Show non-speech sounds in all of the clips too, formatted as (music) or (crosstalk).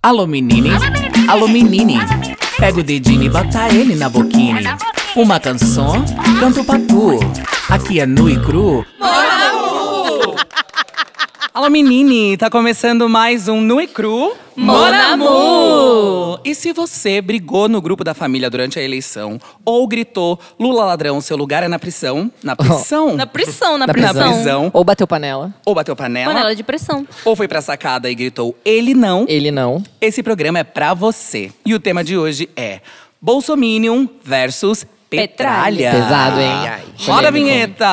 Alô menine, alô menine. Pega o dedinho e bota ele na boquine Uma canção, canto pra tu. Aqui é nu e cru Alô menine, tá começando mais um Nu e Cru Monamu! E se você brigou no grupo da família durante a eleição Ou gritou, Lula ladrão, seu lugar é na prisão Na prisão? Na prisão, na, Na prisão. prisão. Ou bateu panela. Ou bateu panela, Panela de pressão. Ou foi pra sacada e gritou, ele não Ele não. Esse programa é pra você. E o tema de hoje é Bolsominion versus Petralha. Petralha. Pesado, hein? Ai, ai. Roda a vinheta!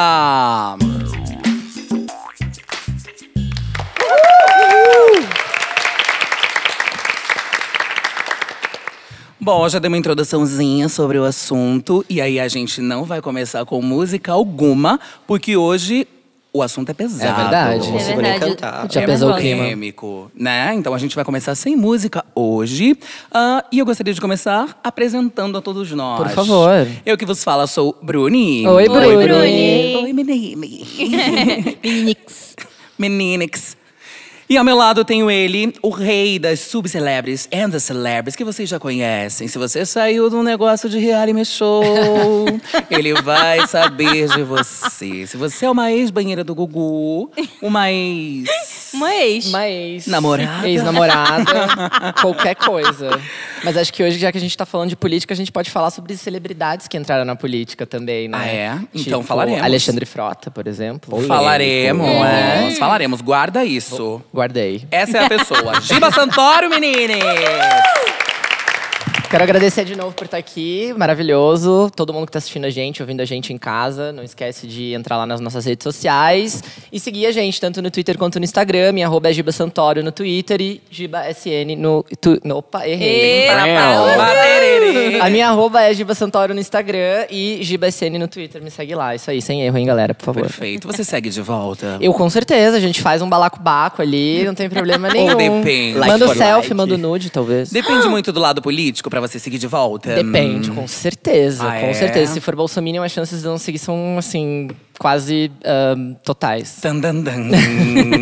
Bom, já dei uma introduçãozinha sobre o assunto e aí a gente não vai começar com música alguma, porque hoje o assunto é pesado. É verdade. É verdade. cantar. Já é pesou o clima. polêmico, né? Então a gente vai começar sem música hoje. Ah, e eu gostaria de começar apresentando a todos nós. Por favor. Eu que vos falo sou Bruni. Oi, Bruni. Bruni. Oi, menine. Nix. Meninix. E ao meu lado tenho ele, o rei das subcelebres and the celebres, que vocês já conhecem. Se você saiu de um negócio de reality show, (laughs) ele vai saber de você. Se você é uma ex-banheira do Gugu, uma ex... Uma ex. Uma ex. Namorada. Ex-namorada. (laughs) qualquer coisa. Mas acho que hoje, já que a gente tá falando de política, a gente pode falar sobre celebridades que entraram na política também, né? Ah, é? Então Tipo, falaremos. Alexandre Frota, por exemplo. Falaremos, É. falaremos. Guarda isso. Guardei. Essa é a pessoa. Giba Santoro, menines! (laughs) Quero agradecer de novo por estar aqui, maravilhoso. Todo mundo que está assistindo a gente, ouvindo a gente em casa. Não esquece de entrar lá nas nossas redes sociais e seguir a gente, tanto no Twitter quanto no Instagram. Minha arroba é Giba Santoro no Twitter e GibaSN no, tu, no... Opa, errei. A minha arroba é Giba Santoro no Instagram e GibaSN no Twitter. Me segue lá. Isso aí, sem erro, hein, galera, por favor. Perfeito. Você segue de volta? Eu com certeza, a gente faz um balacobaco ali, não tem problema nenhum. depende. Like Manda o for selfie, like. manda o nude, talvez. Depende muito do lado político pra você seguir de volta? Depende, com certeza, Ah, com é? certeza. Se for Bolsonaro, as chances de não seguir são, assim, quase ahn, totais. Tan, dan, dan.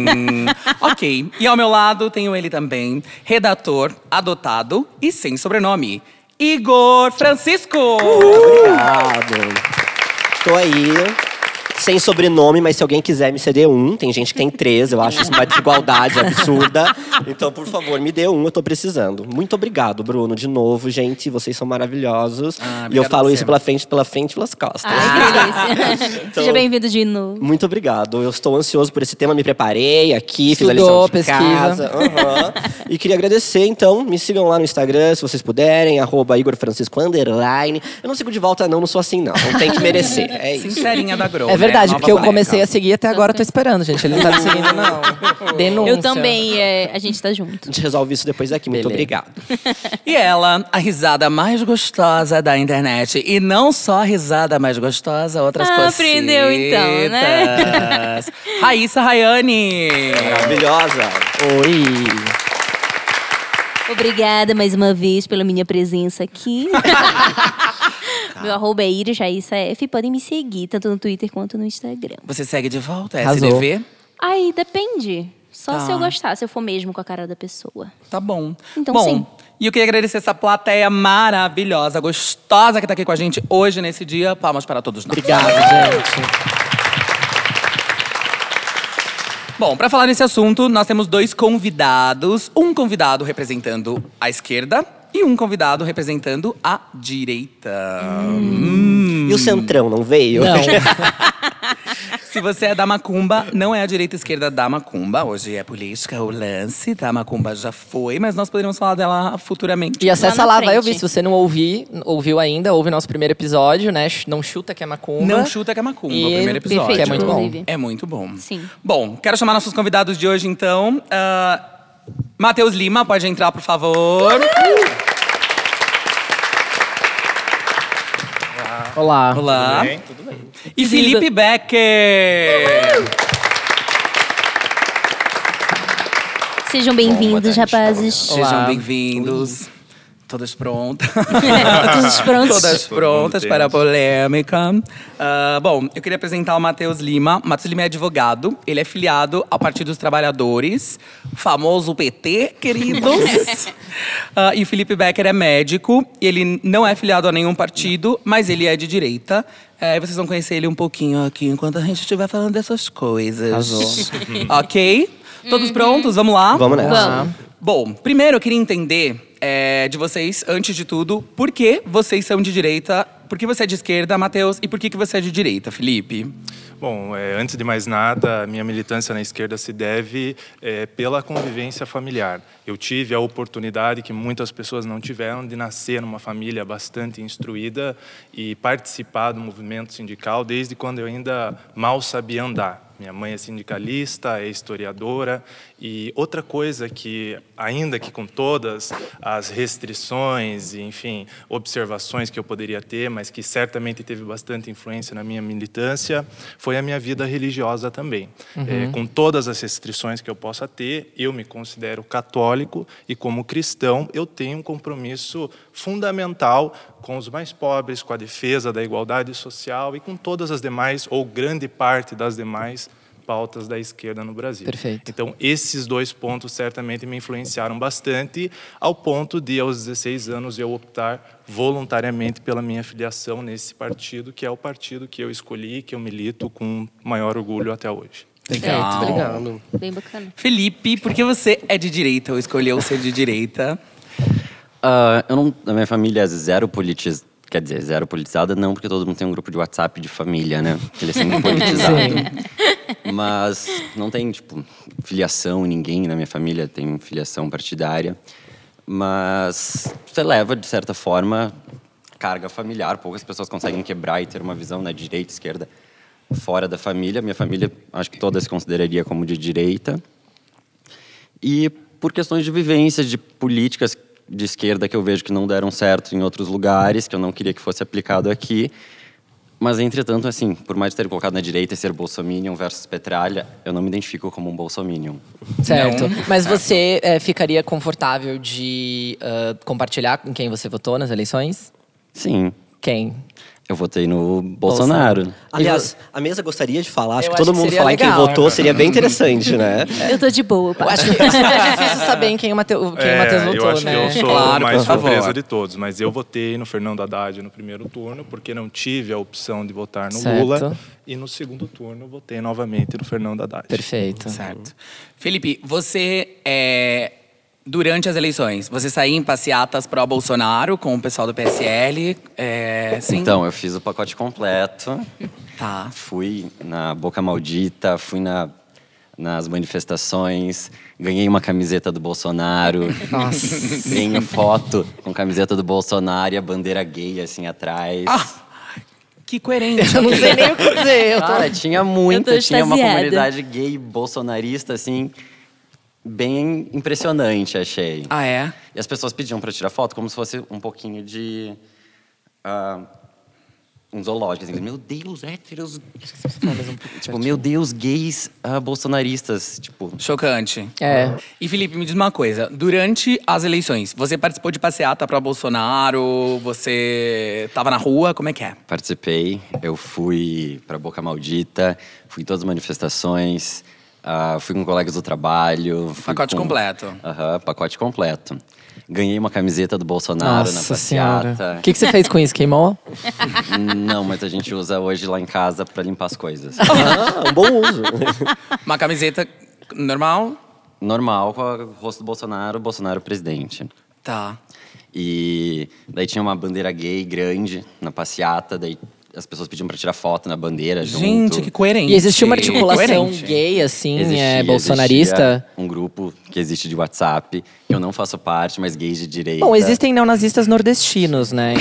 (laughs) ok. E ao meu lado tenho ele também, redator, adotado e sem sobrenome. Igor Francisco! Obrigado. Tô aí. Sem sobrenome, mas se alguém quiser me ceder um, tem gente que tem três, eu acho isso uma desigualdade absurda. Então, por favor, me dê um, eu tô precisando. Muito obrigado, Bruno, de novo, gente. Vocês são maravilhosos. Ah, e eu falo você. isso pela frente, pela frente e pelas costas. Ai, que delícia. (laughs) Então- Seja bem-vindo de novo. Muito obrigado. Eu estou ansioso por esse tema, me preparei aqui, fiz a Estudou, lição de pesquisa. casa. Aham. e queria agradecer, então, me sigam lá no Instagram, se vocês puderem, arroba Igor Francisco underline. Eu não sigo de volta, não, não sou assim, não. Não tem que merecer. É isso. Sincerinha da Grow. É verdade, Nova porque eu boneca. comecei a seguir até agora eu tô esperando, gente. Ele não tá me seguindo, não. (laughs) Denúncia. Eu também, é, a gente tá junto. A gente resolve isso depois daqui. Muito Beleza. obrigado. (laughs) E ela, a risada mais gostosa da internet. E não só a risada mais gostosa, outras Ah, coisas. aprendeu então, né? (laughs) Raíssa Rayane. Maravilhosa. Oi. Obrigada mais uma vez pela minha presença aqui. Meu arroba é Ira Jaissa F. Podem me seguir, tanto no Twitter quanto no Instagram. Você segue de volta, Arrasou. SDV? Aí depende. Só Tá. se eu gostar, se eu for mesmo com a cara da pessoa. Tá bom. Então, bom, sim. E eu queria agradecer essa plateia maravilhosa, gostosa que tá aqui com a gente hoje, nesse dia. Palmas para todos nós. Obrigado, gente. Bom, para falar nesse assunto, nós temos dois convidados. Um convidado representando a esquerda e um convidado representando a direita. Hum. E o Centrão não veio? Não. (laughs) Se você é da Macumba, não é a direita e esquerda da Macumba. Hoje é política, o lance da Macumba já foi, mas nós poderíamos falar dela futuramente. E acessa Lá lá, vai ouvir. Se você não ouvir, ouviu ainda, ouve nosso primeiro episódio, né? Não chuta que é macumba. Não chuta que é Macumba, E o primeiro episódio. Que é muito bom. É muito bom. Sim. Bom, quero chamar nossos convidados de hoje, então. Ah, Matheus Lima, pode entrar, por favor. Olá. Olá. E Felipe Becker. Sejam bem-vindos, rapazes. Olá. Sejam bem-vindos. Todas prontas. Todos (laughs) prontos. Todas prontas para a polêmica. Ah, bom, eu queria apresentar o Matheus Lima. Matheus Lima é advogado. Ele é filiado ao Partido dos Trabalhadores, famoso PT, queridos. (laughs) Ah, e o Felipe Becker é médico. Ele não é filiado a nenhum partido, mas ele é de direita. É, vocês vão conhecer ele um pouquinho aqui enquanto a gente estiver falando dessas coisas. ok? Todos prontos? Vamos lá? Vamos nessa. Vamos. Bom, primeiro eu queria entender é, de vocês, antes de tudo, por que vocês são de direita, por que você é de esquerda, Matheus, e por que, que você é de direita, Felipe? Bom, é, antes de mais nada, a minha militância na esquerda se deve é, pela convivência familiar. Eu tive a oportunidade que muitas pessoas não tiveram de nascer numa família bastante instruída e participar do movimento sindical desde quando eu ainda mal sabia andar. Minha mãe é sindicalista, é historiadora e outra coisa que, ainda que com todas as restrições e, enfim, observações que eu poderia ter, mas que certamente teve bastante influência na minha militância, foi a minha vida religiosa também. É, com todas as restrições que eu possa ter, eu me considero católico e, como cristão, eu tenho um compromisso fundamental com os mais pobres, com a defesa da igualdade social e com todas as demais, ou grande parte das demais, pautas da esquerda no Brasil. Perfeito. Então, esses dois pontos certamente me influenciaram bastante, ao ponto de, aos 16 anos, eu optar voluntariamente pela minha filiação nesse partido, que é o partido que eu escolhi, que eu milito com maior orgulho até hoje. Perfeito, Legal. obrigado. Bem bacana. Felipe, por que você é de direita ou escolheu ser de direita? Ah, eu não, a minha família é zero politizada. Quer dizer, zero politizada, não, porque todo mundo tem um grupo de WhatsApp de família, né? Ele é sempre politizado. (laughs) Mas não tem, tipo, filiação, ninguém na minha família tem filiação partidária. Mas você leva, de certa forma, carga familiar. Poucas pessoas conseguem quebrar e ter uma visão, né, direita, esquerda, fora da família. Minha família, acho que toda se consideraria como de direita. E por questões de vivência, de políticas de esquerda que eu vejo que não deram certo em outros lugares, que eu não queria que fosse aplicado aqui. Mas, entretanto, assim, por mais de ter colocado na direita e ser bolsominion versus petralha, eu não me identifico como um bolsominion. Certo. Não. Mas você é, ficaria confortável de ah, compartilhar com quem você votou nas eleições? Sim, Quem? Eu votei no Bolsonaro. Aliás, a mesa gostaria de falar, acho Eu que todo acho que mundo seria falar em quem legal. votou seria bem interessante, né? (laughs) Eu tô de boa, pá. acho que é difícil (laughs) saber em quem o Matheus, o Matheus É, votou, eu acho né? que eu sou Claro, o mais surpresa de todos, mas eu votei no Fernando Haddad no primeiro turno, porque não tive a opção de votar no Certo. Lula. E no segundo turno, votei novamente no Fernando Haddad. Perfeito. Certo. Felipe, você é. Durante as eleições, você saía em passeatas pró Bolsonaro com o pessoal do PSL? É, sim? Então, eu fiz o pacote completo. Tá. Fui na Boca Maldita, fui na, nas manifestações, ganhei uma camiseta do Bolsonaro. Nossa. Tenho foto com camiseta do Bolsonaro e a bandeira gay assim atrás. Ah, que coerente. Eu não sei nem o que dizer. Eu tô... Cara, tinha muita, tinha uma comunidade gay bolsonarista, assim, bem impressionante, achei. Ah, é? E as pessoas pediam pra tirar foto como se fosse um pouquinho de. ah, um zoológico. Assim, meu Deus, héteros. tipo, meu Deus, gays ah, bolsonaristas. Tipo, Chocante. É. E Felipe, me diz uma coisa. Durante as eleições, você participou de passeata pró Bolsonaro? Você tava na rua? Como é que é? participei, eu fui pra Boca Maldita, fui em todas as manifestações, ah, fui com colegas do trabalho. Pacote com- completo. Aham, pacote completo. Ganhei uma camiseta do Bolsonaro na Nossa senhora. passeata. O que, que você fez com isso? Queimou? (laughs) Não, mas a gente usa hoje lá em casa pra limpar as coisas. Ah, um bom uso. (laughs) Uma camiseta normal? Normal, com o rosto do Bolsonaro, Bolsonaro presidente. Tá. E daí tinha uma bandeira gay grande na passeata, daí as pessoas pediam pra tirar foto na bandeira junto. Gente, que coerente. E existe uma articulação Coerente. gay, assim, Existia- é, bolsonarista? existia um grupo que existe de WhatsApp, que eu não faço parte, mas gays de direita. Bom, existem neonazistas nordestinos, né?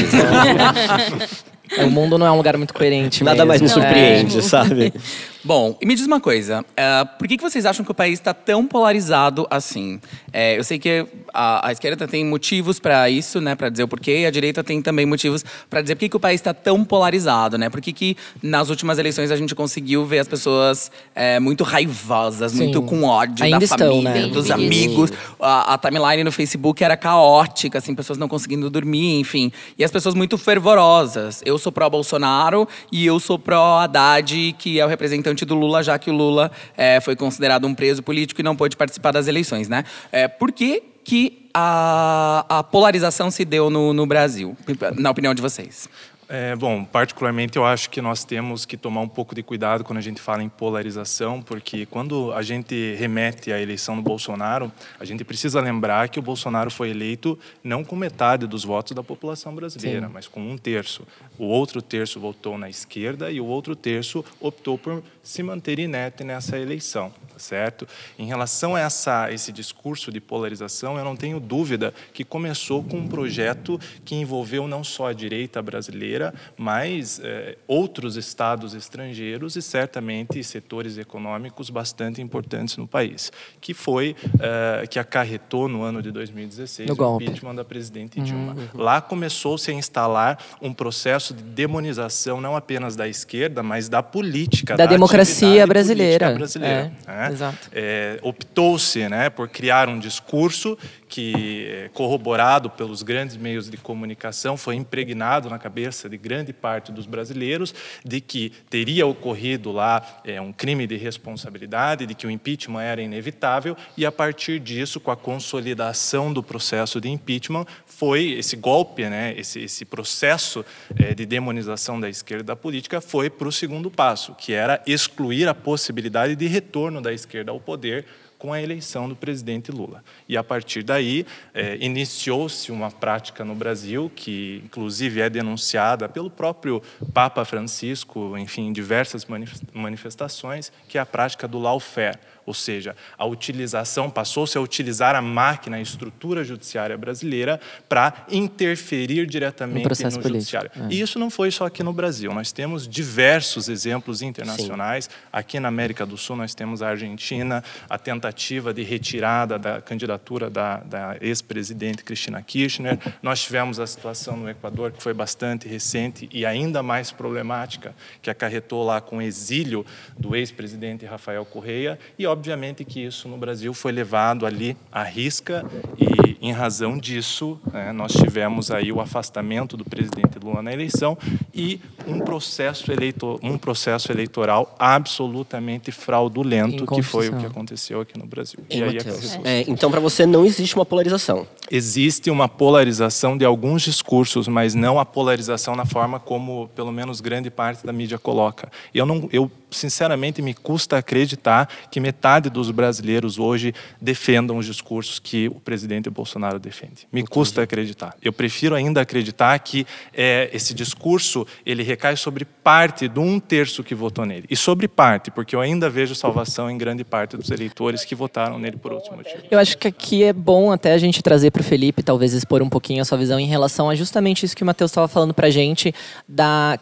Então, (laughs) o mundo não é um lugar muito coerente Nada mais me mesmo. surpreende, É. sabe? (laughs) Bom, e me diz uma coisa, eh, por que, que vocês acham que o país está tão polarizado assim? Eh, eu sei que a, a esquerda tem motivos para isso, né, para dizer o porquê, e a direita tem também motivos para dizer por que, que o país está tão polarizado, né? Por que, que nas últimas eleições a gente conseguiu ver as pessoas eh, muito raivosas, Sim. muito com ódio Ainda da estão, família, né? dos Bem amigos. A, a timeline no Facebook era caótica, assim, pessoas não conseguindo dormir, enfim. E as pessoas muito fervorosas. Eu sou pró-Bolsonaro e eu sou pró-Haddad, que é o representante do Lula, já que o Lula eh, foi considerado um preso político e não pôde participar das eleições, né? Eh, por que, que a, a polarização se deu no, no Brasil, na opinião de vocês? É, bom, particularmente eu acho que nós temos que tomar um pouco de cuidado quando a gente fala em polarização, porque quando a gente remete à eleição do Bolsonaro, a gente precisa lembrar que o Bolsonaro foi eleito não com metade dos votos da população brasileira, mas com um terço. O outro terço votou na esquerda e o outro terço optou por se manter inerte nessa eleição, tá certo? Em relação a essa, esse discurso de polarização, eu não tenho dúvida que começou com um projeto que envolveu não só a direita brasileira, mas eh, outros estados estrangeiros e certamente setores econômicos bastante importantes no país, que foi eh, que acarretou no ano de 2016 No o golpe. impeachment da presidente Dilma. Lá começou-se a instalar um processo de demonização não apenas da esquerda, mas da política, Da democracia atividade brasileira. política brasileira, É, né? exato. É, optou-se né, por criar um discurso que, é, corroborado pelos grandes meios de comunicação, foi impregnado na cabeça de grande parte dos brasileiros de que teria ocorrido lá é, um crime de responsabilidade, de que o impeachment era inevitável, e a partir disso, com a consolidação do processo de impeachment, foi esse golpe, né, esse, esse processo é, de demonização da esquerda da política, foi para o segundo passo, que era excluir a possibilidade de retorno da esquerda ao poder com a eleição do presidente Lula. E a partir daí eh, iniciou-se uma prática no Brasil que, inclusive, é denunciada pelo próprio Papa Francisco, enfim, em diversas manif- manifestações, que é a prática do lawfare, ou seja, a utilização passou-se a utilizar a máquina, a estrutura judiciária brasileira para interferir diretamente No processo no judiciário. é. E isso não foi só aqui no Brasil. Nós temos diversos exemplos internacionais. Aqui na América do Sul, nós temos a Argentina, a tentativa de retirada da candidatura da, da ex-presidente Cristina Kirchner. Nós tivemos a situação no Equador, que foi bastante recente e ainda mais problemática, que acarretou lá com o exílio do ex-presidente Rafael Correia. E, obviamente, que isso no Brasil foi levado ali à risca e, em razão disso, né, nós tivemos aí o afastamento do presidente Lula na eleição e um processo, eleito, um processo eleitoral absolutamente fraudulento, que foi o que aconteceu aqui no Brasil. E aí. É, então, para você, não existe uma polarização. Existe uma polarização de alguns discursos, mas não a polarização na forma como, pelo menos, grande parte da mídia coloca. Eu, não, eu sinceramente, me custa acreditar que metade dos brasileiros hoje defendam os discursos que o presidente Bolsonaro defende. Me custa acreditar. Eu prefiro ainda acreditar que é, esse discurso ele recai sobre parte de um terço que votou nele. E sobre parte, porque eu ainda vejo salvação em grande parte dos eleitores que votaram nele por outro motivo. Eu acho que aqui é bom até a gente trazer para o Felipe, talvez expor um pouquinho a sua visão em relação a justamente isso que o Matheus estava falando para a gente, da,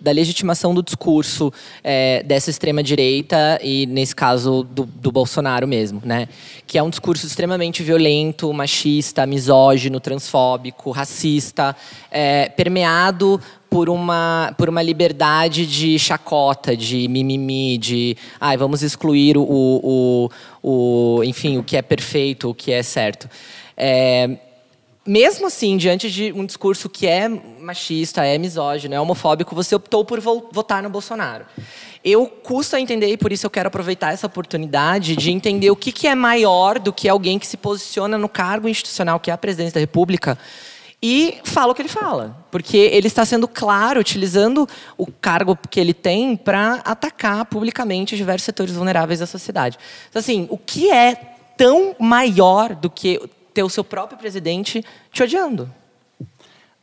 da legitimação do discurso é, dessa extrema-direita e, nesse caso, do, do Bolsonaro mesmo, né? Que é um discurso extremamente violento, machista, misógino, transfóbico, racista, é, permeado por uma, por uma liberdade de chacota, de mimimi, de ai, vamos excluir o, o, o, enfim, o que é perfeito, o que é certo. É, mesmo assim, diante de um discurso que é machista, é misógino, é homofóbico, você optou por vo- votar no Bolsonaro. Eu custo a entender, e por isso eu quero aproveitar essa oportunidade de entender o que, que é maior do que alguém que se posiciona no cargo institucional, que é a presidência da República, e fala o que ele fala. Porque ele está sendo claro, utilizando o cargo que ele tem para atacar publicamente diversos setores vulneráveis da sociedade. Então, assim, o que é tão maior do que ter o seu próprio presidente te odiando?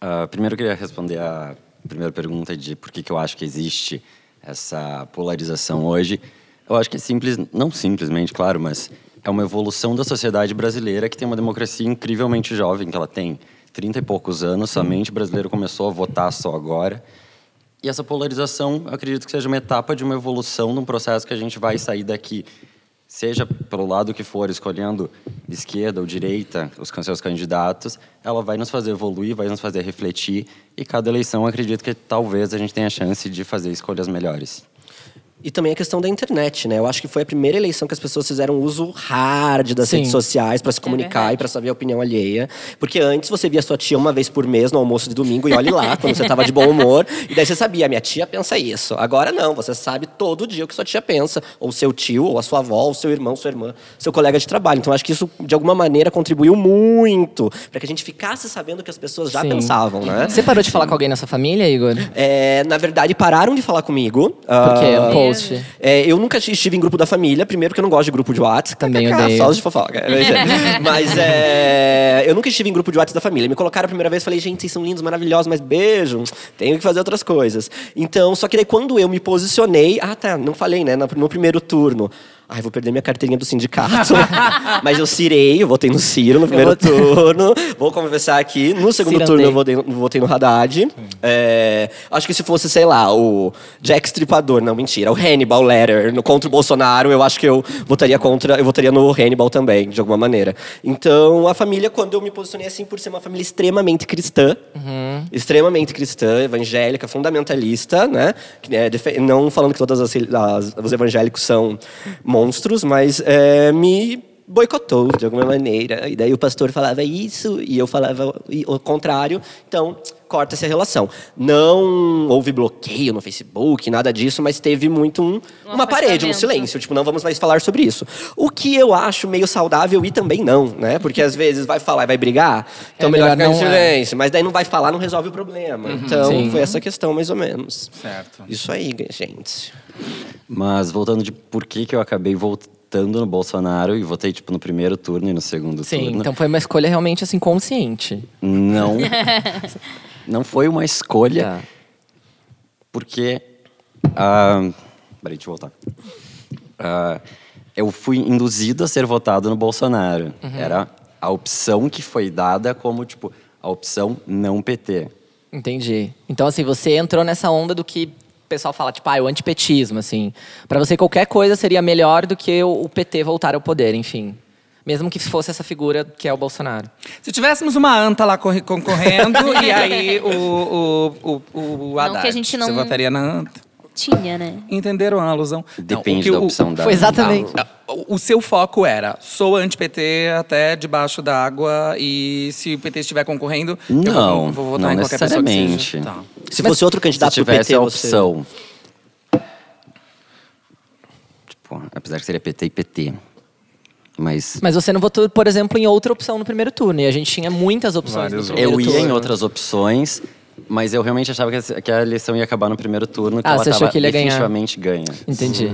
Ah, primeiro eu queria responder a primeira pergunta de por que, que eu acho que existe essa polarização hoje. Eu acho que é simples, não simplesmente, claro, mas é uma evolução da sociedade brasileira que tem uma democracia incrivelmente jovem, que ela tem 30 e poucos anos, somente o brasileiro começou a votar só agora. E essa polarização, acredito que seja uma etapa de uma evolução num processo que a gente vai sair daqui, seja pelo lado que for, escolhendo esquerda ou direita, os seus candidatos, ela vai nos fazer evoluir, vai nos fazer refletir, e cada eleição, acredito que talvez a gente tenha a chance de fazer escolhas melhores. E também a questão da internet, né? Eu acho que foi a primeira eleição que as pessoas fizeram uso hard das Sim. redes sociais para se comunicar verdade. e para saber a opinião alheia. Porque antes você via sua tia uma vez por mês no almoço de domingo e olhe lá, (laughs) quando você tava de bom humor. E daí você sabia, minha tia pensa isso. Agora não, você sabe todo dia o que sua tia pensa. Ou seu tio, ou a sua avó, ou seu irmão, sua irmã, seu colega de trabalho. Então acho que isso, de alguma maneira, contribuiu muito para que a gente ficasse sabendo o que as pessoas já Sim. pensavam, né? Você parou de falar com alguém na sua família, Igor? É, na verdade, pararam de falar comigo. Porque é Ah, um post. é, eu nunca estive em grupo da família, primeiro porque eu não gosto de grupo de WhatsApp. Também kkk, odeio. (laughs) Só os de fofoca. (laughs) mas é, eu nunca estive em grupo de WhatsApp da família. Me colocaram a primeira vez, falei, gente, vocês são lindos, maravilhosos, mas beijo, tenho que fazer outras coisas. Então, só que daí quando eu me posicionei, ah tá, não falei, né, no, no primeiro turno. Ai, vou perder minha carteirinha do sindicato. (laughs) Mas eu cirei, eu votei no Ciro no primeiro turno. Vou conversar aqui. No segundo Cirandei. turno eu votei, votei no Haddad. É, acho que se fosse, sei lá, o Jack Stripador, não, mentira, o Hannibal Letter no, contra o Bolsonaro, eu acho que eu votaria contra, eu votaria no Hannibal também, de alguma maneira. Então, a família, quando eu me posicionei assim, por ser uma família extremamente cristã, extremamente cristã, evangélica, fundamentalista, né? É, não falando que todos os evangélicos são monstros, mas é, me boicotou de alguma maneira. E daí o pastor falava isso e eu falava o contrário. Então, corta essa relação. Não houve bloqueio no Facebook, nada disso, mas teve muito um, Um uma parede, um silêncio. Tipo, não vamos mais falar sobre isso. O que eu acho meio saudável e também não, né? Porque às vezes vai falar e vai brigar, então É melhor, melhor ficar em não, é. silêncio. Mas daí não vai falar, não resolve o problema. Então, Sim. foi essa questão, mais ou menos. Certo. Isso aí, gente. Mas voltando de por que, que eu acabei voltando no Bolsonaro e votei tipo no primeiro turno e no segundo Sim, turno. então foi uma escolha realmente assim consciente. Não. (laughs) não foi uma escolha, Tá. porque. ah, peraí, deixa eu voltar. Ah, eu fui induzido a ser votado no Bolsonaro. Era a opção que foi dada como, tipo, a opção não PT. Entendi. Então, assim, você entrou nessa onda do que pessoal fala, tipo, ah, o antipetismo, assim. Pra você, qualquer coisa seria melhor do que o o PT voltar ao poder, enfim. Mesmo que fosse essa figura que é o Bolsonaro. Se tivéssemos uma anta lá corre- concorrendo, (laughs) e aí o, o, o, o Haddad, que a gente não- você votaria na anta? Tinha, né? Entenderam a alusão? Depende Não, o que da o- opção da. Foi exatamente. O seu foco era, sou anti-PT até debaixo d'água e se o PT estiver concorrendo, eu Não, vou, vou votar não em qualquer pessoa que seja. necessariamente. Tá. Se fosse outro Se candidato do tivesse PT, a você... opção. Tipo, apesar que seria PT e PT. Mas Mas você não votou, por exemplo, em outra opção no primeiro turno. E a gente tinha muitas opções Várias no primeiro eu ia turno. em outras opções, mas eu realmente achava que a- eleição ia acabar no primeiro turno, que Ah, ela você achou tava que ele ia ganhar? definitivamente ganha. Entendi.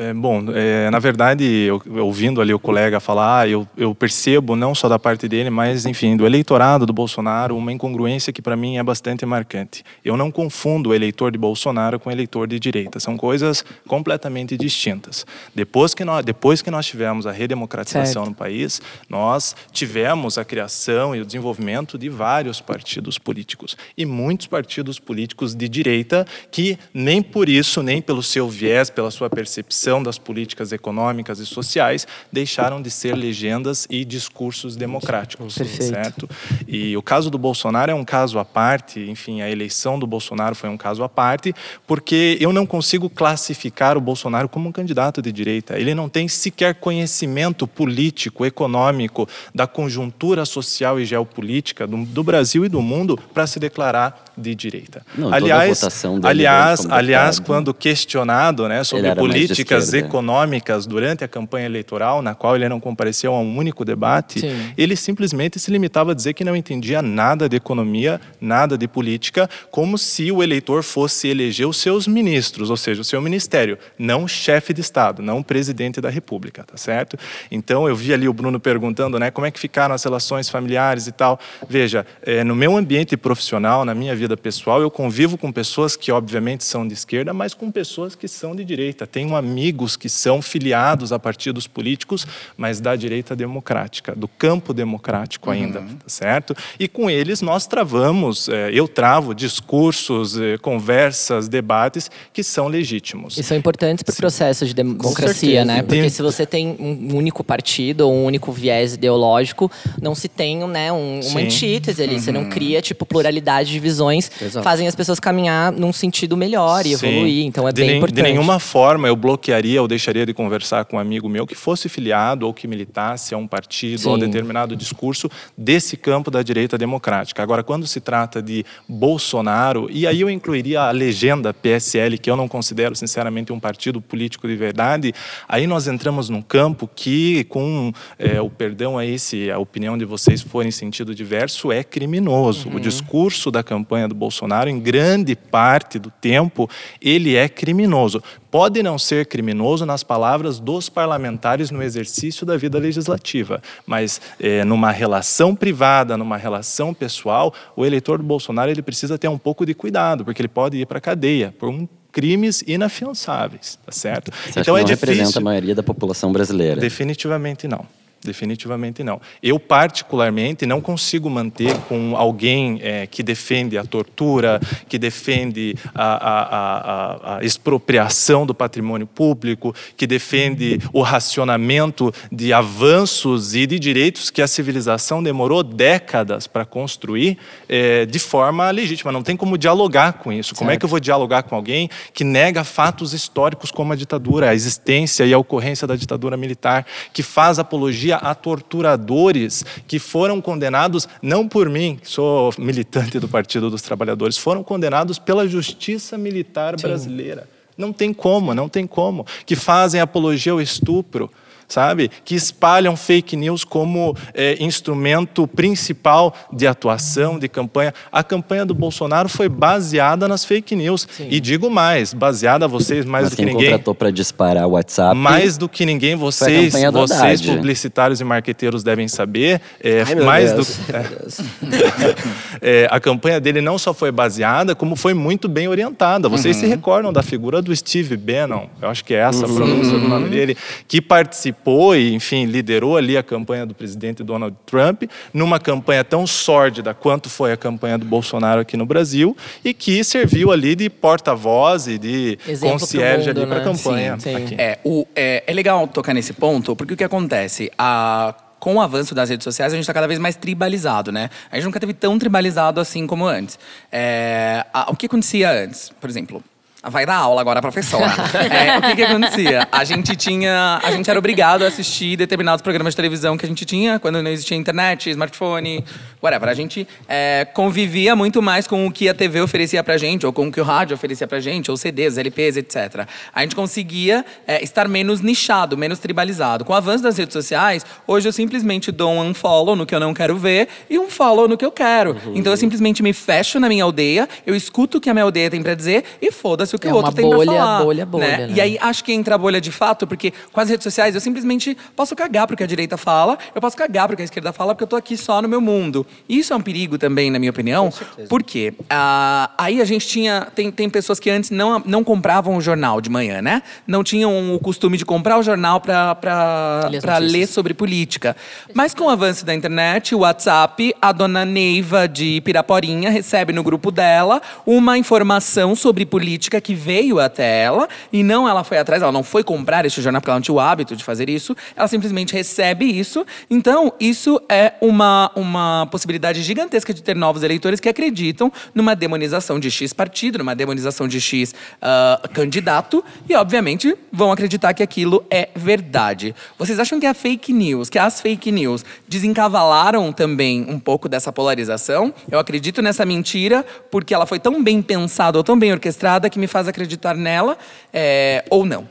É, bom, é, na verdade, eu, ouvindo ali o colega falar, eu, eu percebo, não só da parte dele, mas, enfim, do eleitorado do Bolsonaro, uma incongruência que para mim é bastante marcante. Eu não confundo o eleitor de Bolsonaro com o eleitor de direita. São coisas completamente distintas. Depois que nós, depois que nós tivemos a redemocratização Certo. no país, nós tivemos a criação e o desenvolvimento de vários partidos políticos. E muitos partidos políticos de direita que nem por isso, nem pelo seu viés, pela sua percepção das políticas econômicas e sociais, deixaram de ser legendas e discursos democráticos. Perfeito. Certo? E o caso do Bolsonaro é um caso à parte, enfim, a eleição do Bolsonaro foi um caso à parte, porque eu não consigo classificar o Bolsonaro como um candidato de direita. Ele não tem sequer conhecimento político, econômico, da conjuntura social e geopolítica do, do Brasil e do mundo para se declarar de direita. Não, aliás, aliás, aliás, quando questionado, né, sobre políticas esquerda. econômicas durante a campanha eleitoral, na qual ele não compareceu a um único debate, Sim. ele simplesmente se limitava a dizer que não entendia nada de economia, nada de política, como se o eleitor fosse eleger os seus ministros, ou seja, o seu ministério, não o chefe de Estado, não o presidente da República, tá certo? Então eu vi ali o Bruno perguntando, né, como é que ficaram as relações familiares e tal. Veja, eh, no meu ambiente profissional, na minha vida vida pessoal, eu convivo com pessoas que, obviamente, são de esquerda, mas com pessoas que são de direita. Tenho amigos que são filiados a partidos políticos, mas da direita democrática, do campo democrático ainda, tá certo? E com eles nós travamos, eh, eu travo discursos, eh, conversas, debates que são legítimos. E são importantes para o processo de democracia, né? Porque Tem- se você tem um único partido ou um único viés ideológico, não se tem né, um- uma antítese ali. Você não cria, tipo, pluralidade de visões, Exato. fazem as pessoas caminhar num sentido melhor e Sim. evoluir. Então é de bem nem- importante. De nenhuma forma eu bloquearia ou deixaria de conversar com um amigo meu que fosse filiado ou que militasse a um partido ou a Sim. determinado discurso desse campo da direita democrática. Agora, quando se trata de Bolsonaro, e aí eu incluiria a legenda PSL, que eu não considero, sinceramente, um partido político de verdade, aí nós entramos num campo que, com é, o perdão aí, se a opinião de vocês for em sentido diverso, é criminoso. O discurso da campanha do Bolsonaro, em grande parte do tempo, ele é criminoso. Pode não ser criminoso nas palavras dos parlamentares no exercício da vida legislativa, mas é, numa relação privada, numa relação pessoal, o eleitor do Bolsonaro ele precisa ter um pouco de cuidado, porque ele pode ir para a cadeia por um crimes inafiançáveis, tá certo? Você acha que não representa a maioria da população brasileira. Definitivamente não. Definitivamente não. Eu, particularmente, não consigo manter com alguém eh, que defende a tortura, que defende a, a- a- a- expropriação do patrimônio público, que defende o racionamento de avanços e de direitos que a civilização demorou décadas para construir eh, de forma legítima. Não tem como dialogar com isso. Como é que eu vou dialogar com alguém que nega fatos históricos como a ditadura, a existência e a ocorrência da ditadura militar, que faz apologia a torturadores que foram condenados, não por mim, que sou militante do Partido dos Trabalhadores, foram condenados pela justiça militar brasileira. Não tem como, não tem como. Que fazem apologia ao estupro sabe? Que espalham fake news como é, instrumento principal de atuação, de campanha. A campanha do Bolsonaro foi baseada nas fake news. E digo mais, baseada a vocês mais Mas do que quem ninguém. contratou para disparar o WhatsApp. Mais do que ninguém, vocês, vocês publicitários e marqueteiros devem saber. é, Ai, mais Deus. do (laughs) É, a campanha dele não só foi baseada, como foi muito bem orientada. Vocês se recordam da figura do Steve Bannon, eu acho que é essa a pronúncia do nome dele, que participou e, enfim, liderou ali a campanha do presidente Donald Trump, numa campanha tão sórdida quanto foi a campanha do Bolsonaro aqui no Brasil, e que serviu ali de porta-voz e de Exemplo concierge mundo, ali para a né? campanha. Sim, sim. aqui. É, o, é, é legal tocar nesse ponto, porque o que acontece? A, com o avanço das redes sociais, a gente está cada vez mais tribalizado, né? A gente nunca teve tão tribalizado assim como antes. É, a- o que acontecia antes? Por exemplo, vai dar aula agora, professora. (laughs) É, o que, que acontecia? A gente tinha. A gente era obrigado a assistir determinados programas de televisão que a gente tinha quando não existia internet, smartphone, whatever. A gente é, convivia muito mais com o que a TV oferecia pra gente, ou com o que o rádio oferecia pra gente, ou CDs, LPs, etc. A gente conseguia é, estar menos nichado, menos tribalizado. Com o avanço das redes sociais, hoje eu simplesmente dou um unfollow no que eu não quero ver e um follow no que eu quero. Então eu simplesmente me fecho na minha aldeia, eu escuto o que a minha aldeia tem pra dizer e foda-se o que É o outro tem bolha, pra falar. bolha, bolha, né? E aí acho que entra a bolha de fato, porque com as redes sociais eu simplesmente posso cagar pro que a direita fala, eu posso cagar pro que a esquerda fala, porque eu tô aqui só no meu mundo. E isso é um perigo também, na minha opinião. Por quê? Ah, aí a gente tinha. Tem, tem pessoas que antes não, não compravam o jornal de manhã, né? Não tinham o costume de comprar o jornal pra, pra, pra ler sobre política. Mas com o avanço da internet, o WhatsApp, a dona Neiva de Piraporinha recebe no grupo dela uma informação sobre política que veio até ela e não ela foi atrás, ela não foi comprar este jornal porque ela não tinha o hábito de fazer isso, ela simplesmente recebe isso. Então, isso é uma, uma possibilidade gigantesca de ter novos eleitores que acreditam numa demonização de X partido, numa demonização de X ah, candidato e, obviamente, vão acreditar que aquilo é verdade. Vocês acham que a fake news, que as fake news desencavalaram também um pouco dessa polarização? Eu acredito nessa mentira porque ela foi tão bem pensada ou tão bem orquestrada que me faz acreditar nela é, ou não.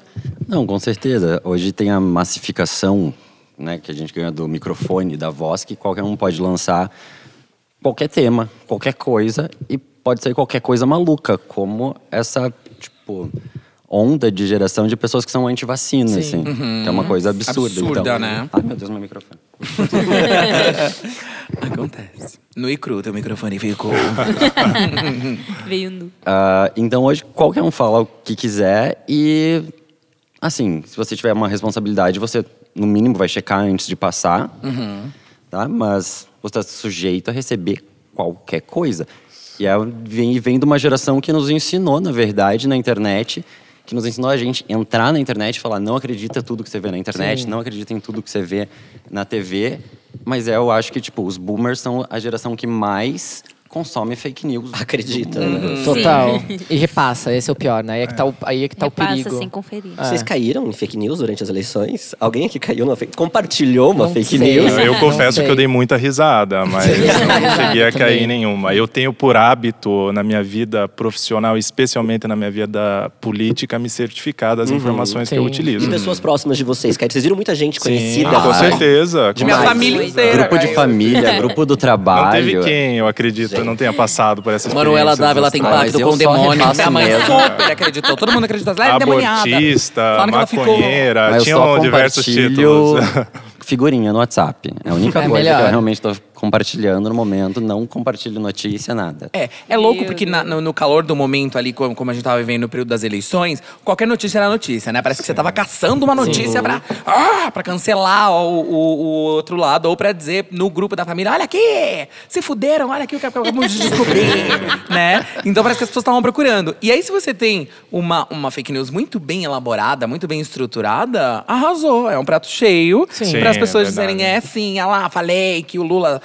Não, com certeza. Hoje tem a massificação né, que a gente ganha do microfone, da voz, que qualquer um pode lançar qualquer tema, qualquer coisa, e pode ser qualquer coisa maluca, como essa, tipo, onda de geração de pessoas que são anti-vacina, assim. Que é uma coisa absurda. Absurda, então. né? Ai, meu Deus, meu microfone. (laughs) Acontece. No e cru, teu microfone ficou. (laughs) Veio nu. Ah, então hoje qualquer um fala o que quiser e assim, se você tiver uma responsabilidade, você no mínimo vai checar antes de passar, tá? Mas você está sujeito a receber qualquer coisa. E é, vem, vem de uma geração que nos ensinou, na verdade, na internet, que nos ensinou a gente entrar na internet e falar não acredita em tudo que você vê na internet, não acredita em tudo que você vê na TV. Mas é, eu acho que tipo os boomers são a geração que mais consome fake news. Acredita, né? Total. E repassa, esse é o pior, né? Aí é que tá o, aí é que tá o Repassa perigo. sem conferir. Vocês caíram em fake news durante as eleições? Alguém aqui caiu numa fake Compartilhou uma Não fake sei. news? Eu, eu Não confesso que eu dei muita risada, mas eu não cheguei a (laughs) cair em nenhuma. Eu tenho por hábito, na minha vida profissional, especialmente na minha vida política, me certificar das informações que eu Sim. utilizo. E pessoas próximas de vocês, Kairi? Vocês viram muita gente Sim, conhecida? com Ai, certeza. com Minha família inteira. Grupo de família, (laughs) grupo do Não trabalho. teve quem, eu acredito, não tenha passado por essa experiência. Manuela Dávila tem pacto com o demônio. Minha mãe mesmo. super acreditou. Todo mundo acreditou. Ela é demoniada. Abortista, maconheira, tinham diversos compartilho títulos. figurinha no WhatsApp. É a única É coisa melhor. que eu realmente estou compartilhando no momento. Não compartilho notícia, nada. É, é louco porque na- no, no calor do momento ali, como, como a gente tava vivendo no período das eleições, qualquer notícia era notícia, né? Parece que você tava caçando uma notícia pra, ah, pra cancelar o, o- o outro lado, ou pra dizer no grupo da família, olha aqui, se fuderam, olha aqui o que acabamos de descobrir, (laughs) né? Então parece que as pessoas estavam procurando. E aí se você tem uma, uma fake news muito bem elaborada, muito bem estruturada, arrasou. É um prato cheio Sim, para as é pessoas verdade. dizerem, é sim, olha lá, falei que o Lula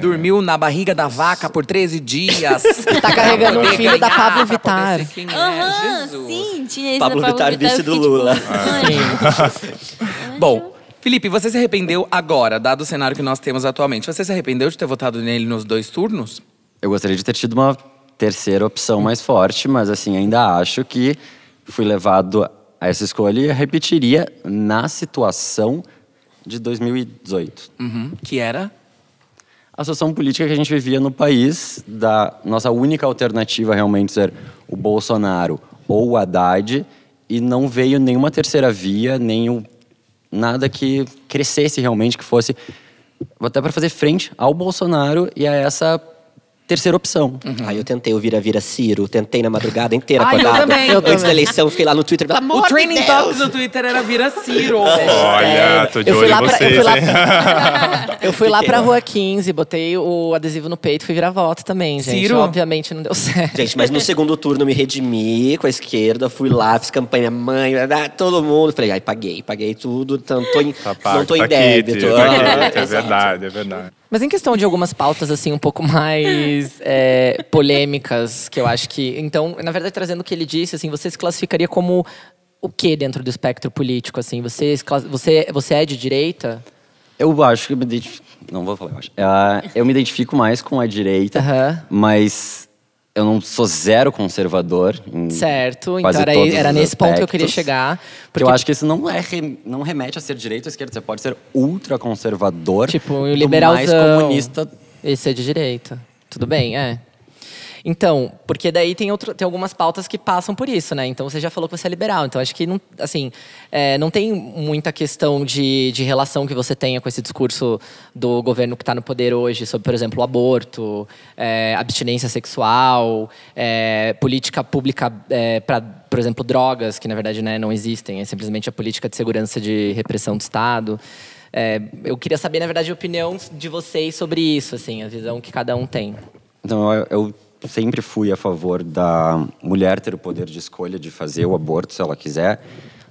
dormiu na barriga da vaca por 13 dias. (laughs) Tá carregando o filho da Pablo Vittar. é. Aham, Jesus. sim, tinha esse Pablo Vittar, vice do fiquei, Lula. (laughs) Tipo, anjo. Bom, Felipe, você se arrependeu agora, dado o cenário que nós temos atualmente. Você se arrependeu de ter votado nele nos dois turnos? Eu gostaria de ter tido uma terceira opção mais forte, mas assim, ainda acho que fui levado a essa escolha e repetiria na situação de 2018. Uhum. Que era? A situação política que a gente vivia no país, da nossa única alternativa realmente ser o Bolsonaro ou o Haddad, e não veio nenhuma terceira via, nenhum nada que crescesse realmente, que fosse até para fazer frente ao Bolsonaro e a essa terceira opção. Aí eu tentei o vira-vira Ciro, tentei na madrugada inteira Ah, eu também. Eu Antes também. da eleição, fiquei lá no Twitter, pelo amor o de training Deus. talk do Twitter era vira Ciro. (laughs) Olha, tô de eu fui olho lá em pra, eu vocês, fui lá, hein? eu fui lá pra lá. Rua 15, botei o adesivo no peito e fui virar voto também, gente. Ciro? Obviamente não deu certo. Gente, mas no segundo turno me redimi com a esquerda, fui lá, fiz campanha mãe, ah, todo mundo. Falei, ai, paguei, paguei tudo, então tô em, Tá pago, não tô tá em débito. tá Ah, quite, é verdade, é verdade. Mas em questão de algumas pautas, assim, um pouco mais (laughs) é, polêmicas, que eu acho que. Então, na verdade, trazendo o que ele disse, assim, você se classificaria como o que dentro do espectro político, assim? Você, você, você é de direita? Eu acho que eu me identifico. Não vou falar, eu acho. Ah, eu me identifico mais com a direita, mas eu não sou zero conservador. Certo? Então era, era nesse ponto que eu queria aspectos. chegar. Porque eu acho que isso não, é, não remete a ser direita ou esquerda. Você pode ser ultra conservador. Tipo, o do liberalzão. mais comunista. Esse é de direita. Tudo bem, é. Então, porque daí tem, outro, tem algumas pautas que passam por isso, né? Então você já falou que você é liberal. Então acho que não, assim, é, não tem muita questão de, de relação que você tenha com esse discurso do governo que está no poder hoje sobre, por exemplo, o aborto, é, abstinência sexual, é, política pública para, por exemplo, drogas, que na verdade né, não existem. É simplesmente a política de segurança de repressão do Estado. É, eu queria saber, na verdade, a opinião de vocês sobre isso, assim, a visão que cada um tem. Então, eu, eu sempre fui a favor da mulher ter o poder de escolha de fazer o aborto se ela quiser.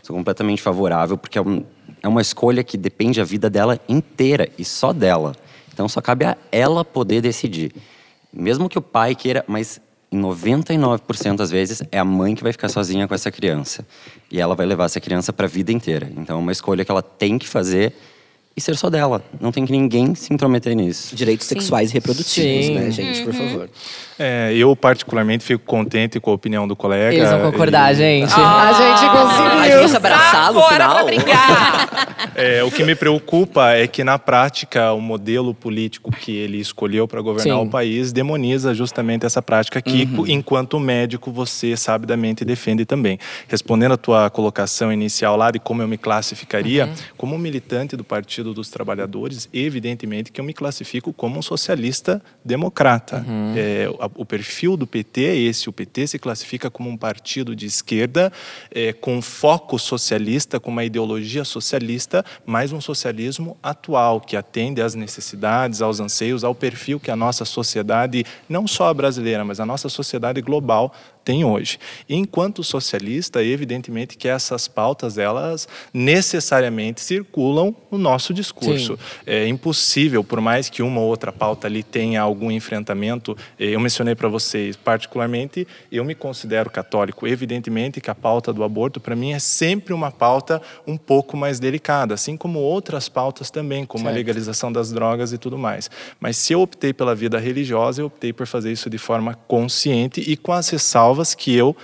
Sou completamente favorável, porque é, um- é uma escolha que depende a vida dela inteira e só dela. Então, só cabe a ela poder decidir. Mesmo que o pai queira, mas em 99% das vezes é a mãe que vai ficar sozinha com essa criança. E ela vai levar essa criança para a vida inteira. Então, é uma escolha que ela tem que fazer e ser só dela. Não tem que ninguém se intrometer nisso. Direitos sexuais e reprodutivos, Sim. né, gente, por favor. É, eu, particularmente, fico contente com a opinião do colega. Eles vão concordar, e- gente. Ah, a gente conseguiu. A gente se abraçar no final. (laughs) É, o que me preocupa é que, na prática, o modelo político que ele escolheu para governar Sim. o país demoniza justamente essa prática que, Uhum. enquanto médico, você sabidamente defende também. Respondendo a tua colocação inicial lá de como eu me classificaria, Uhum. como militante do Partido Partido dos Trabalhadores, evidentemente que eu me classifico como um socialista democrata. É, a- o perfil do PT é esse. O PT se classifica como um partido de esquerda é, com foco socialista, com uma ideologia socialista, mas um socialismo atual que atende às necessidades, aos anseios, ao perfil que a nossa sociedade, não só a brasileira, mas a nossa sociedade global tem hoje. Enquanto socialista, evidentemente que essas pautas elas necessariamente circulam no nosso discurso. É impossível, por mais que uma ou outra pauta ali tenha algum enfrentamento, eh, eu mencionei para vocês, particularmente, eu me considero católico. Evidentemente que a pauta do aborto para mim é sempre uma pauta um pouco mais delicada, assim como outras pautas também, como a legalização das drogas e tudo mais. Mas se eu optei pela vida religiosa, eu optei por fazer isso de forma consciente e com as ressalvas que eu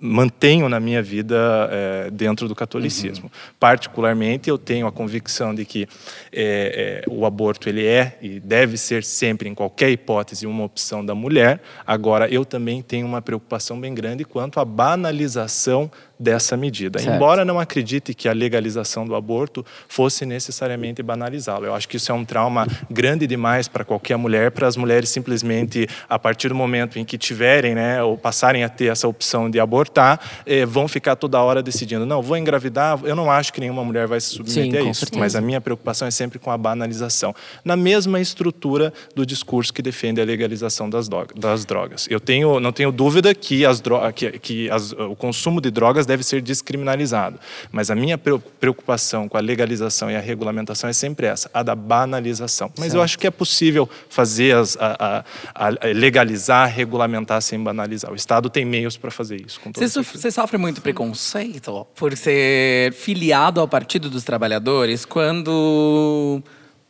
mantenho na minha vida eh, dentro do catolicismo. Particularmente, eu tenho a convicção de que eh, eh, o aborto ele é e deve ser sempre, em qualquer hipótese, uma opção da mulher. Agora, eu também tenho uma preocupação bem grande quanto à banalização dessa medida. Certo. Embora não acredite que a legalização do aborto fosse necessariamente banalizá-lo. Eu acho que isso é um trauma grande demais para qualquer mulher, para as mulheres simplesmente, a partir do momento em que tiverem, né, ou passarem a ter essa opção de abortar, eh, vão ficar toda hora decidindo, não, vou engravidar. Eu não acho que nenhuma mulher vai se submeter Sim, a isso, certeza. mas a minha preocupação é sempre com a banalização. Na mesma estrutura do discurso que defende a legalização das, dro- das drogas. Eu tenho, não tenho dúvida que, as que, que as- o consumo de drogas deve ser descriminalizado. Mas a minha preo- preocupação com a legalização e a regulamentação é sempre essa, a da banalização. Mas eu acho que é possível fazer as, a, a- a- legalizar, regulamentar sem banalizar. O Estado tem meios para fazer isso. Você, você sofre muito preconceito por ser filiado ao Partido dos Trabalhadores quando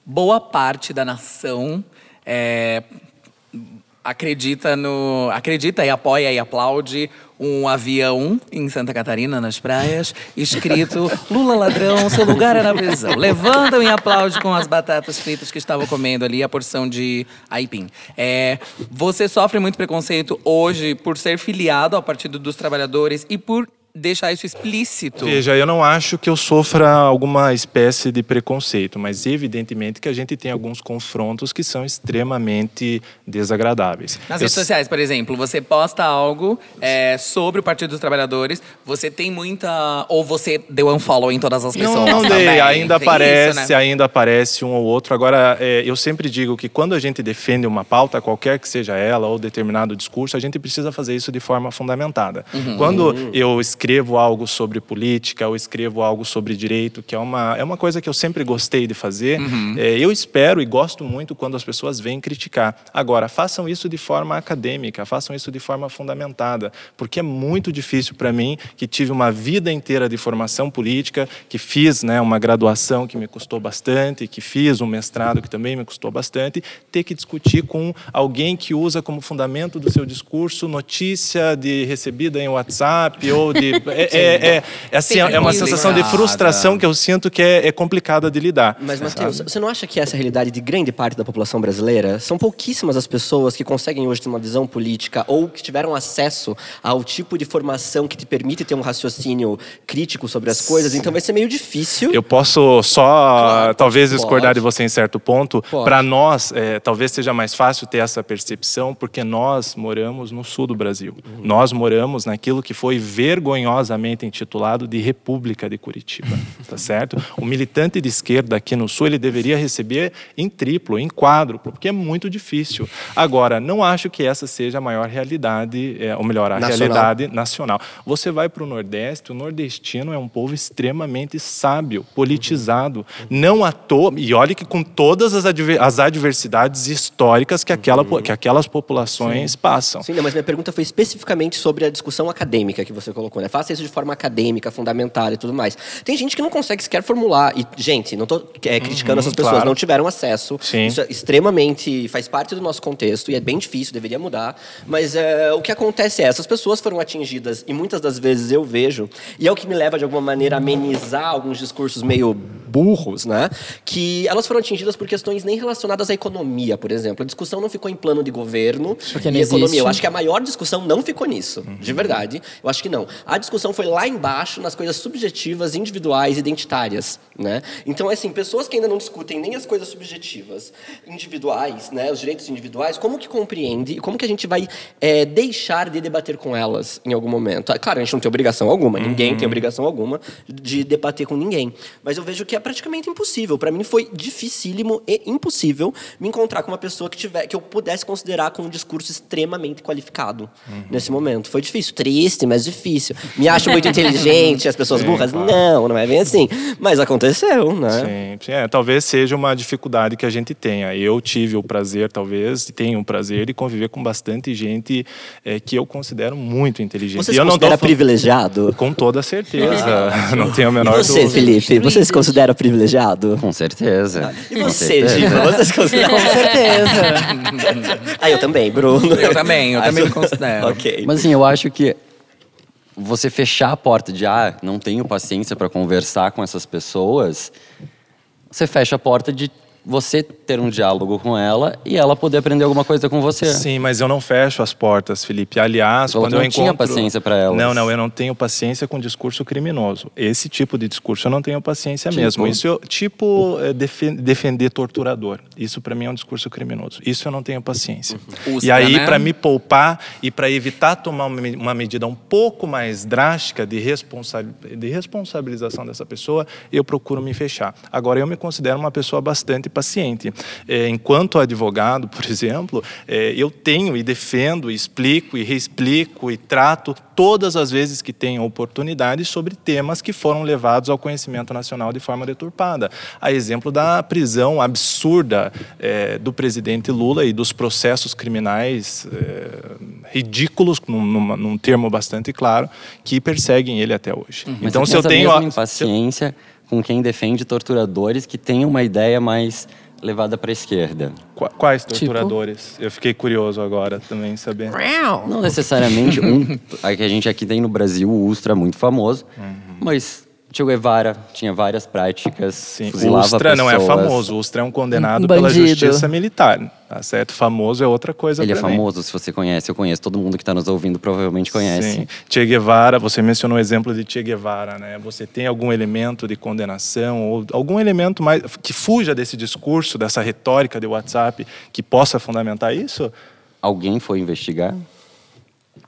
boa parte da nação é, acredita no acredita e apoia e aplaude um avião em Santa Catarina nas praias escrito Lula ladrão seu lugar é na prisão. Levantam e aplaudem com as batatas fritas que estavam comendo ali a porção de aipim. É, você sofre muito preconceito hoje por ser filiado ao Partido dos Trabalhadores e por deixar isso explícito Veja, eu não acho que eu sofra alguma espécie de preconceito, mas evidentemente que a gente tem alguns confrontos que são extremamente desagradáveis. Nas Eu redes sociais, por exemplo, você posta algo é, sobre o Partido dos Trabalhadores, você tem muita. Ou você deu um follow em todas as pessoas. Não, não dei. também. Ainda Tem aparece, isso, né? ainda aparece um ou outro. Agora, é, eu sempre digo que quando a gente defende uma pauta, qualquer que seja ela, ou determinado discurso, a gente precisa fazer isso de forma fundamentada. Uhum. Quando eu escrevo algo sobre política, ou escrevo algo sobre direito, que é uma, é uma coisa que eu sempre gostei de fazer, Uhum. é, eu espero e gosto muito quando as pessoas vêm criticar. Agora, façam isso de forma acadêmica, façam isso de forma fundamentada, porque é muito difícil para mim, que tive uma vida inteira de formação política, que fiz né, uma graduação que me custou bastante, que fiz um mestrado que também me custou bastante, ter que discutir com alguém que usa como fundamento do seu discurso notícia de recebida em WhatsApp ou de é, é, é, é assim, é uma sensação de frustração que eu sinto que é, é complicada de lidar. Mas, Matheus, você não acha que essa é a realidade de grande parte da população brasileira? São pouquíssimas as pessoas que conseguem hoje ter uma visão política ou que tiveram acesso ao tipo de formação que te permite ter um raciocínio crítico sobre as coisas, então vai ser meio difícil. Eu posso só, talvez, pode. discordar de você em certo ponto. Para nós, é, talvez seja mais fácil ter essa percepção, porque nós moramos no sul do Brasil. Uhum. Nós moramos naquilo que foi vergonhosamente intitulado de República de Curitiba, (laughs) tá certo? O militante de esquerda aqui no sul, ele deveria receber em triplo, em quádruplo, porque é muito difícil. Agora, não acho que essa seja a maior realidade, é, ou melhor, a Nacional. realidade nacional. Você vai para o Nordeste, o nordestino é um povo extremamente sábio, politizado. Não à toa, e olhe que com todas as, adver- as adversidades históricas que, aquela, po- que aquelas populações passam. Sim, não, mas minha pergunta foi especificamente sobre a discussão acadêmica que você colocou, né? Faça isso de forma acadêmica, fundamentada e tudo mais. Tem gente que não consegue sequer formular. E, gente, não tô é, criticando essas pessoas, claro. não tiveram acesso. Sim. Isso é extremamente. faz parte do nosso contexto e é bem difícil, deveria mudar. Mas é, o que acontece é, essas pessoas foram atingidas, e muitas das vezes eu vejo, e é o que me leva de alguma maneira a amenizar alguns discursos meio burros, né? Que elas foram atingidas por questões nem relacionadas à economia, por exemplo. A discussão não ficou em plano de governo Porque e economia. existe. Eu acho que a maior discussão não ficou nisso, de verdade. Eu acho que não. A discussão foi lá embaixo, nas coisas subjetivas, individuais, identitárias, né? Então, assim, pessoas que ainda não discutem nem as coisas subjetivas, individuais, né, os direitos individuais, como que compreende e como que a gente vai é, deixar de debater com elas em algum momento? Claro, a gente não tem obrigação alguma, ninguém tem obrigação alguma de debater com ninguém, mas eu vejo que é praticamente impossível. Para mim foi dificílimo e impossível me encontrar com uma pessoa que tiver que eu pudesse considerar com um discurso extremamente qualificado nesse momento. Foi difícil, triste, mas difícil. Me acho muito (laughs) inteligente, as pessoas Sim, burras? claro. Não, não é bem assim. Mas aconteceu, né? Sim, sim, é, talvez seja uma dificuldade que a gente tenha. Eu tive o prazer, talvez, e tenho o prazer de conviver com bastante gente é, que eu considero muito inteligente. Você e se eu não considera tô privilegiado? Com toda certeza. (laughs) (laughs) não tenho a menor E você, dúvida. Felipe, você se considera privilegiado? Com certeza. E Com você, certeza. Diva, você se considera? Com certeza. ah, eu também, Bruno. Eu também, eu Ah, também me considero. ok. Mas assim, eu acho que você fechar a porta de ah, não tenho paciência para conversar com essas pessoas, você fecha a porta de você ter um diálogo com ela e ela poder aprender alguma coisa com você. Sim, mas eu não fecho as portas, Felipe. Aliás, Falou quando eu não tinha encontro... paciência pra elas. Não, não, eu não tenho paciência com discurso criminoso. Esse tipo de discurso eu não tenho paciência Tipo? mesmo. Isso eu, tipo é, defen- defender torturador. Isso para mim é um discurso criminoso. Isso eu não tenho paciência. Uhum. E aí né? para me poupar e para evitar tomar uma medida um pouco mais drástica de, responsa de responsabilização dessa pessoa, eu procuro me fechar. Agora eu me considero uma pessoa bastante paciente. É, enquanto advogado, por exemplo, é, eu tenho e defendo, e explico e reexplico e trato todas as vezes que tenho oportunidade sobre temas que foram levados ao conhecimento nacional de forma deturpada. A exemplo da prisão absurda é, do presidente Lula e dos processos criminais é, ridículos, num, num termo bastante claro, que perseguem ele até hoje. Mas Então, se eu tenho. a- mesma se eu- impaciência com quem defende torturadores que tem uma ideia mais levada para a esquerda. Qua- Quais Tipo? torturadores? Eu fiquei curioso agora também saber. Não necessariamente um. (laughs) a que a gente aqui tem no Brasil, o Ustra é muito famoso, Uhum. mas Che Guevara tinha várias práticas. Sim, o fuzilava Ustra não é pessoas. famoso. O Ustra é um condenado Um pela justiça militar. Tá certo? Famoso é outra coisa Ele é pra mim. famoso, se você conhece, eu conheço. Todo mundo que está nos ouvindo provavelmente conhece. Sim. Che Guevara, você mencionou o exemplo de Che Guevara, né? Você tem algum elemento de condenação ou algum elemento mais que fuja desse discurso, dessa retórica de WhatsApp que possa fundamentar isso? Alguém foi investigar?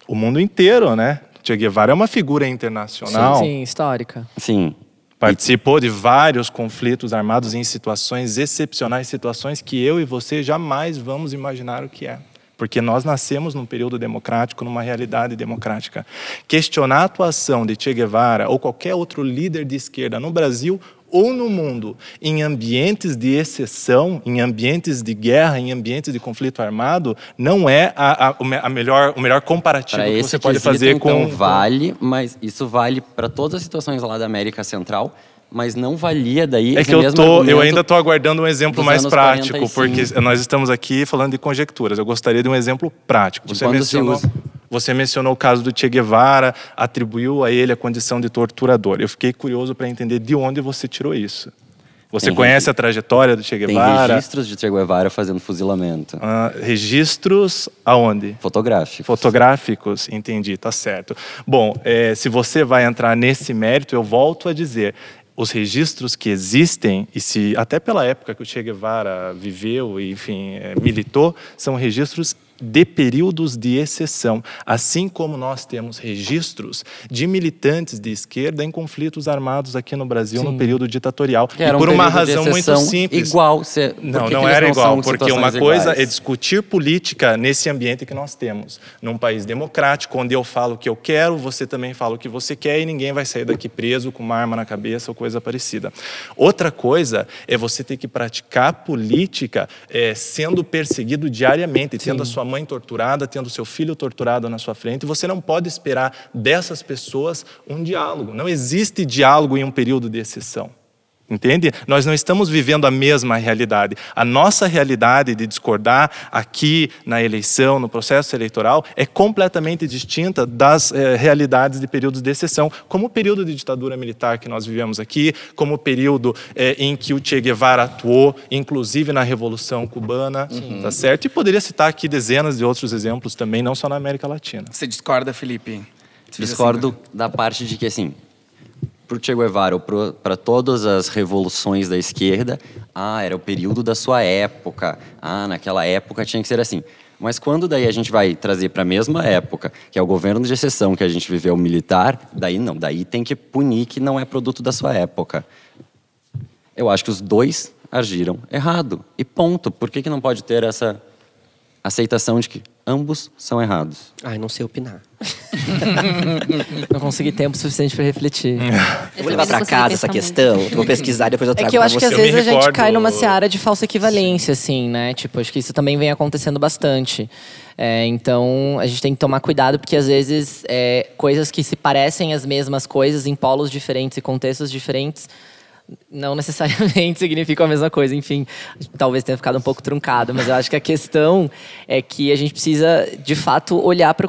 O mundo inteiro, né? Che Guevara é uma figura internacional. Sim, sim, histórica. Sim. Participou de vários conflitos armados em situações excepcionais, situações que eu e você jamais vamos imaginar o que é. Porque nós nascemos num período democrático, numa realidade democrática. Questionar a atuação de Che Guevara ou qualquer outro líder de esquerda no Brasil ou no mundo em ambientes de exceção, em ambientes de guerra, em ambientes de conflito armado, não é a, a- a melhor, o melhor comparativo Para que esse você pode quesito, fazer então, com. vale, mas isso vale para todas as situações lá da América Central, mas não valia daí É que eu, tô, eu ainda estou aguardando um exemplo mais prático, 45. porque nós estamos aqui falando de conjecturas. Eu gostaria de um exemplo prático. De Você quando se mencionou, usa. Você mencionou o caso do Che Guevara, atribuiu a ele a condição de torturador. Eu fiquei curioso para entender de onde você tirou isso. Você Tem conhece a trajetória do Che Tem Guevara? registros de Che Guevara fazendo fuzilamento. Ah, registros aonde? Fotográficos. Fotográficos, entendi, tá certo. Bom, eh, se você vai entrar nesse mérito, eu volto a dizer. Os registros que existem, e se até pela época que o Che Guevara viveu e, enfim, eh, militou, são registros de períodos de exceção, assim como nós temos registros de militantes de esquerda em conflitos armados aqui no Brasil no período ditatorial. Que e um por uma período de razão muito simples. Igual. Cê, por Não, não era não igual, porque uma coisa iguais? é discutir política nesse ambiente que nós temos. Num país democrático, onde eu falo o que eu quero, você também fala o que você quer e ninguém vai sair daqui preso com uma arma na cabeça ou coisa parecida. Outra coisa é você ter que praticar política eh, sendo perseguido diariamente, tendo a sua mãe torturada, tendo seu filho torturado na sua frente. Você não pode esperar dessas pessoas um diálogo. Não existe diálogo em um período de exceção. Entende? Nós não estamos vivendo a mesma realidade. A nossa realidade de discordar aqui na eleição, no processo eleitoral, é completamente distinta das eh, realidades de períodos de exceção, como o período de ditadura militar que nós vivemos aqui, como o período eh, em que o Che Guevara atuou, inclusive na Revolução Cubana, tá certo? E poderia citar aqui dezenas de outros exemplos também, não só na América Latina. Você discorda, Felipe? discordo da parte de que, assim, pro Che Guevara ou para todas as revoluções da esquerda, ah, era o período da sua época. Ah, naquela época tinha que ser assim. Mas quando daí a gente vai trazer para a mesma época, que é o governo de exceção que a gente viveu militar, daí não, daí tem que punir que não é produto da sua época. Eu acho que os dois agiram errado. E ponto. Por que, que não pode ter essa aceitação de que ambos são errados? Ai, não sei opinar. (laughs) Não consegui tempo suficiente para refletir. Eu vou levar pra casa essa questão, vou pesquisar, depois eu É trago que eu acho que às vezes a gente recordo- cai numa seara de falsa equivalência, assim, né? Tipo, acho que isso também vem acontecendo bastante. É, então, a gente tem que tomar cuidado, porque às vezes é, coisas que se parecem as mesmas coisas em polos diferentes e contextos diferentes não necessariamente (laughs) significam a mesma coisa. Enfim, talvez tenha ficado um pouco truncado, mas eu acho que a questão é que a gente precisa, de fato, olhar para o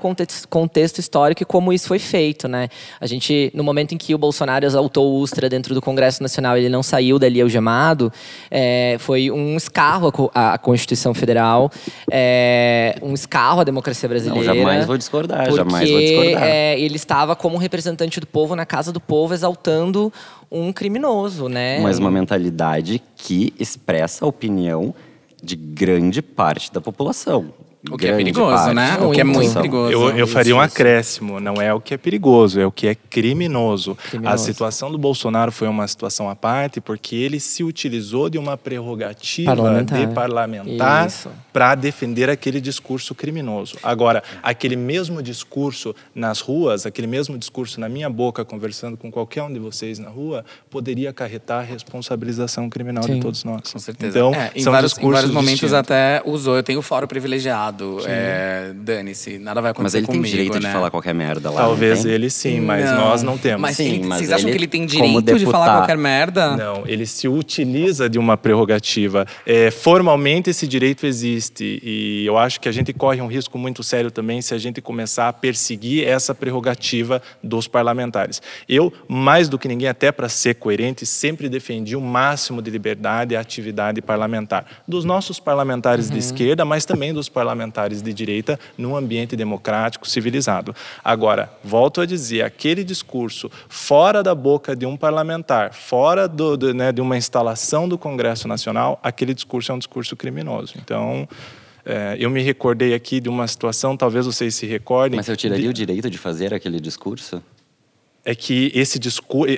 contexto, histórico e como isso foi feito, né? A gente, no momento em que o Bolsonaro exaltou o Ustra dentro do Congresso Nacional, ele não saiu dali algemado, é, foi um escarro à, Constituição Federal, é, um escarro à democracia brasileira. Não, jamais vou discordar, porque, jamais vou discordar. é, ele estava como representante do povo na casa do povo, exaltando um criminoso, né? Mas uma mentalidade que expressa a opinião de grande parte da população. O que é perigoso, parte né? O que é muito perigoso. Eu, eu Isso, faria um isso. acréscimo. Não é o que é perigoso, é o que é criminoso. A Criminoso. situação do Bolsonaro foi uma situação à parte porque ele se utilizou de uma prerrogativa Parlamentar. de parlamentar para defender aquele discurso criminoso. Agora, aquele mesmo discurso nas ruas, aquele mesmo discurso na minha boca, conversando com qualquer um de vocês na rua, poderia acarretar a responsabilização criminal Sim. de todos nós. Com certeza. Então, É, em, são vários, em vários momentos distintos. até usou. Eu tenho fórum privilegiado. É, Dane-se, nada vai Mas acontecer ele tem comigo, direito né? de falar qualquer merda lá. Talvez não tem? ele sim, mas nós não temos. Mas, Sim, ele- mas vocês acham ele, que ele tem direito de falar qualquer merda? Não, ele se utiliza de uma prerrogativa. É, formalmente esse direito existe e eu acho que a gente corre um risco muito sério também se a gente começar a perseguir essa prerrogativa dos parlamentares. Eu, mais do que ninguém, até para ser coerente, sempre defendi o máximo de liberdade e atividade parlamentar dos nossos parlamentares de esquerda, mas também dos parlamentares de direita num ambiente democrático, civilizado. Agora, volto a dizer, aquele discurso fora da boca de um parlamentar, fora do, do, né, de uma instalação do Congresso Nacional, aquele discurso é um discurso criminoso. Então, é, eu me recordei aqui de uma situação, talvez vocês se recordem. Mas eu tiraria de- o direito de fazer aquele discurso? É que esse discurso,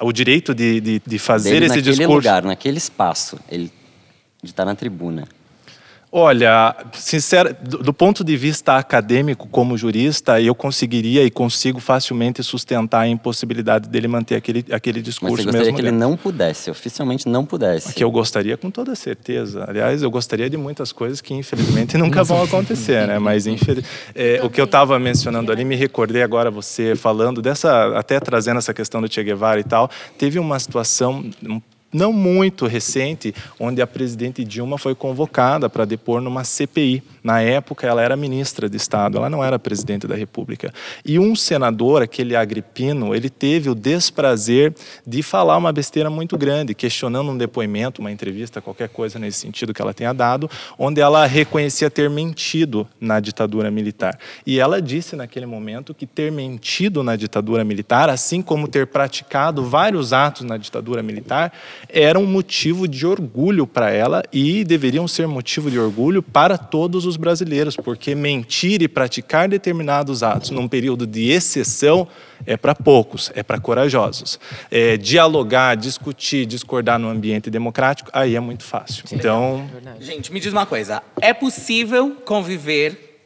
o direito de, de, de fazer Dele esse naquele discurso. lugar, naquele espaço, ele de estar na tribuna. Olha, sincero, do, do ponto de vista acadêmico, como jurista, eu conseguiria e consigo facilmente sustentar a impossibilidade dele manter aquele, aquele Mas discurso você gostaria mesmo. que ele dentro. não pudesse, oficialmente não pudesse. Que eu gostaria com toda certeza. Aliás, eu gostaria de muitas coisas que infelizmente (laughs) nunca vão acontecer, né? Mas infeliz... é, o que eu estava mencionando ali, me recordei agora você falando dessa, até trazendo essa questão do Che Guevara e tal. Teve uma situação um não muito recente, onde a presidente Dilma foi convocada para depor numa CPI. Na época, ela era ministra de Estado, ela não era presidente da República. E um senador, aquele Agripino, ele teve o desprazer de falar uma besteira muito grande, questionando um depoimento, uma entrevista, qualquer coisa nesse sentido que ela tenha dado, onde ela reconhecia ter mentido na ditadura militar. E ela disse naquele momento que ter mentido na ditadura militar, assim como ter praticado vários atos na ditadura militar, era um motivo de orgulho para ela e deveriam ser motivo de orgulho para todos os brasileiros, porque mentir e praticar determinados atos num período de exceção é para poucos, é para corajosos. É, dialogar, discutir, discordar no ambiente democrático, aí é muito fácil. Então, Gente, me diz uma coisa. É possível conviver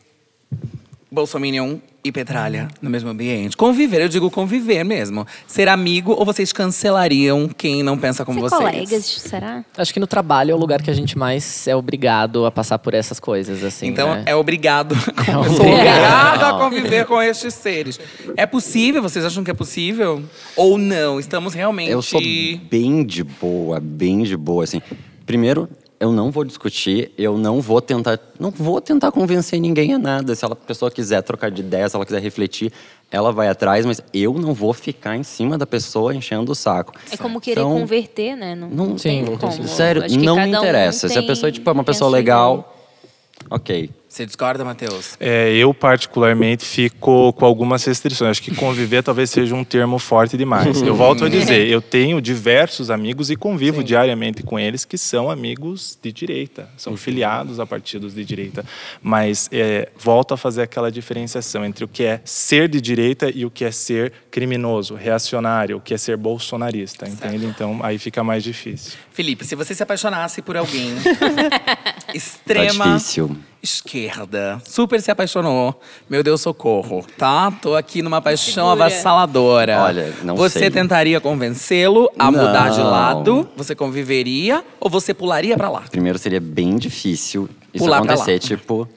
Bolsominion e Petralha no mesmo ambiente? Conviver, eu digo conviver mesmo. Ser amigo ou vocês cancelariam quem não pensa como Ser vocês? colegas, será? Acho que no trabalho é o lugar que a gente mais é obrigado a passar por essas coisas, assim. Então né? é obrigado. Eu sou obrigado. obrigado a conviver com estes seres. É possível? Vocês acham que é possível? Ou não? Estamos realmente. Eu sou bem de boa, bem de boa, assim. Primeiro, eu não vou discutir, eu não vou tentar, não vou tentar convencer ninguém a nada. Se a pessoa quiser trocar de ideia, se ela quiser refletir, ela vai atrás, mas eu não vou ficar em cima da pessoa enchendo o saco. É como querer Então, converter, né? Não, Não, Sim. Sério, não me cada um interessa. Se a pessoa tipo, é uma pessoa legal, ok. Você discorda, Matheus? É, eu, particularmente, fico com algumas restrições. Acho que conviver talvez seja um termo forte demais. Eu volto a dizer, eu tenho diversos amigos e convivo diariamente com eles que são amigos de direita, são filiados a partidos de direita. Mas é, volto a fazer aquela diferenciação entre o que é ser de direita e o que é ser criminoso, reacionário, o que é ser bolsonarista, entende? Então, aí fica mais difícil. Felipe, se você se apaixonasse por alguém (laughs) Tá extrema difícil. Esquerda, super se apaixonou, meu Deus, socorro, tá? Tô aqui numa paixão Segura. avassaladora. Olha, não Você sei. tentaria convencê-lo a mudar de Não. lado? Você conviveria ou você pularia pra lá? Primeiro seria bem difícil isso Pular pra acontecer, lá. tipo,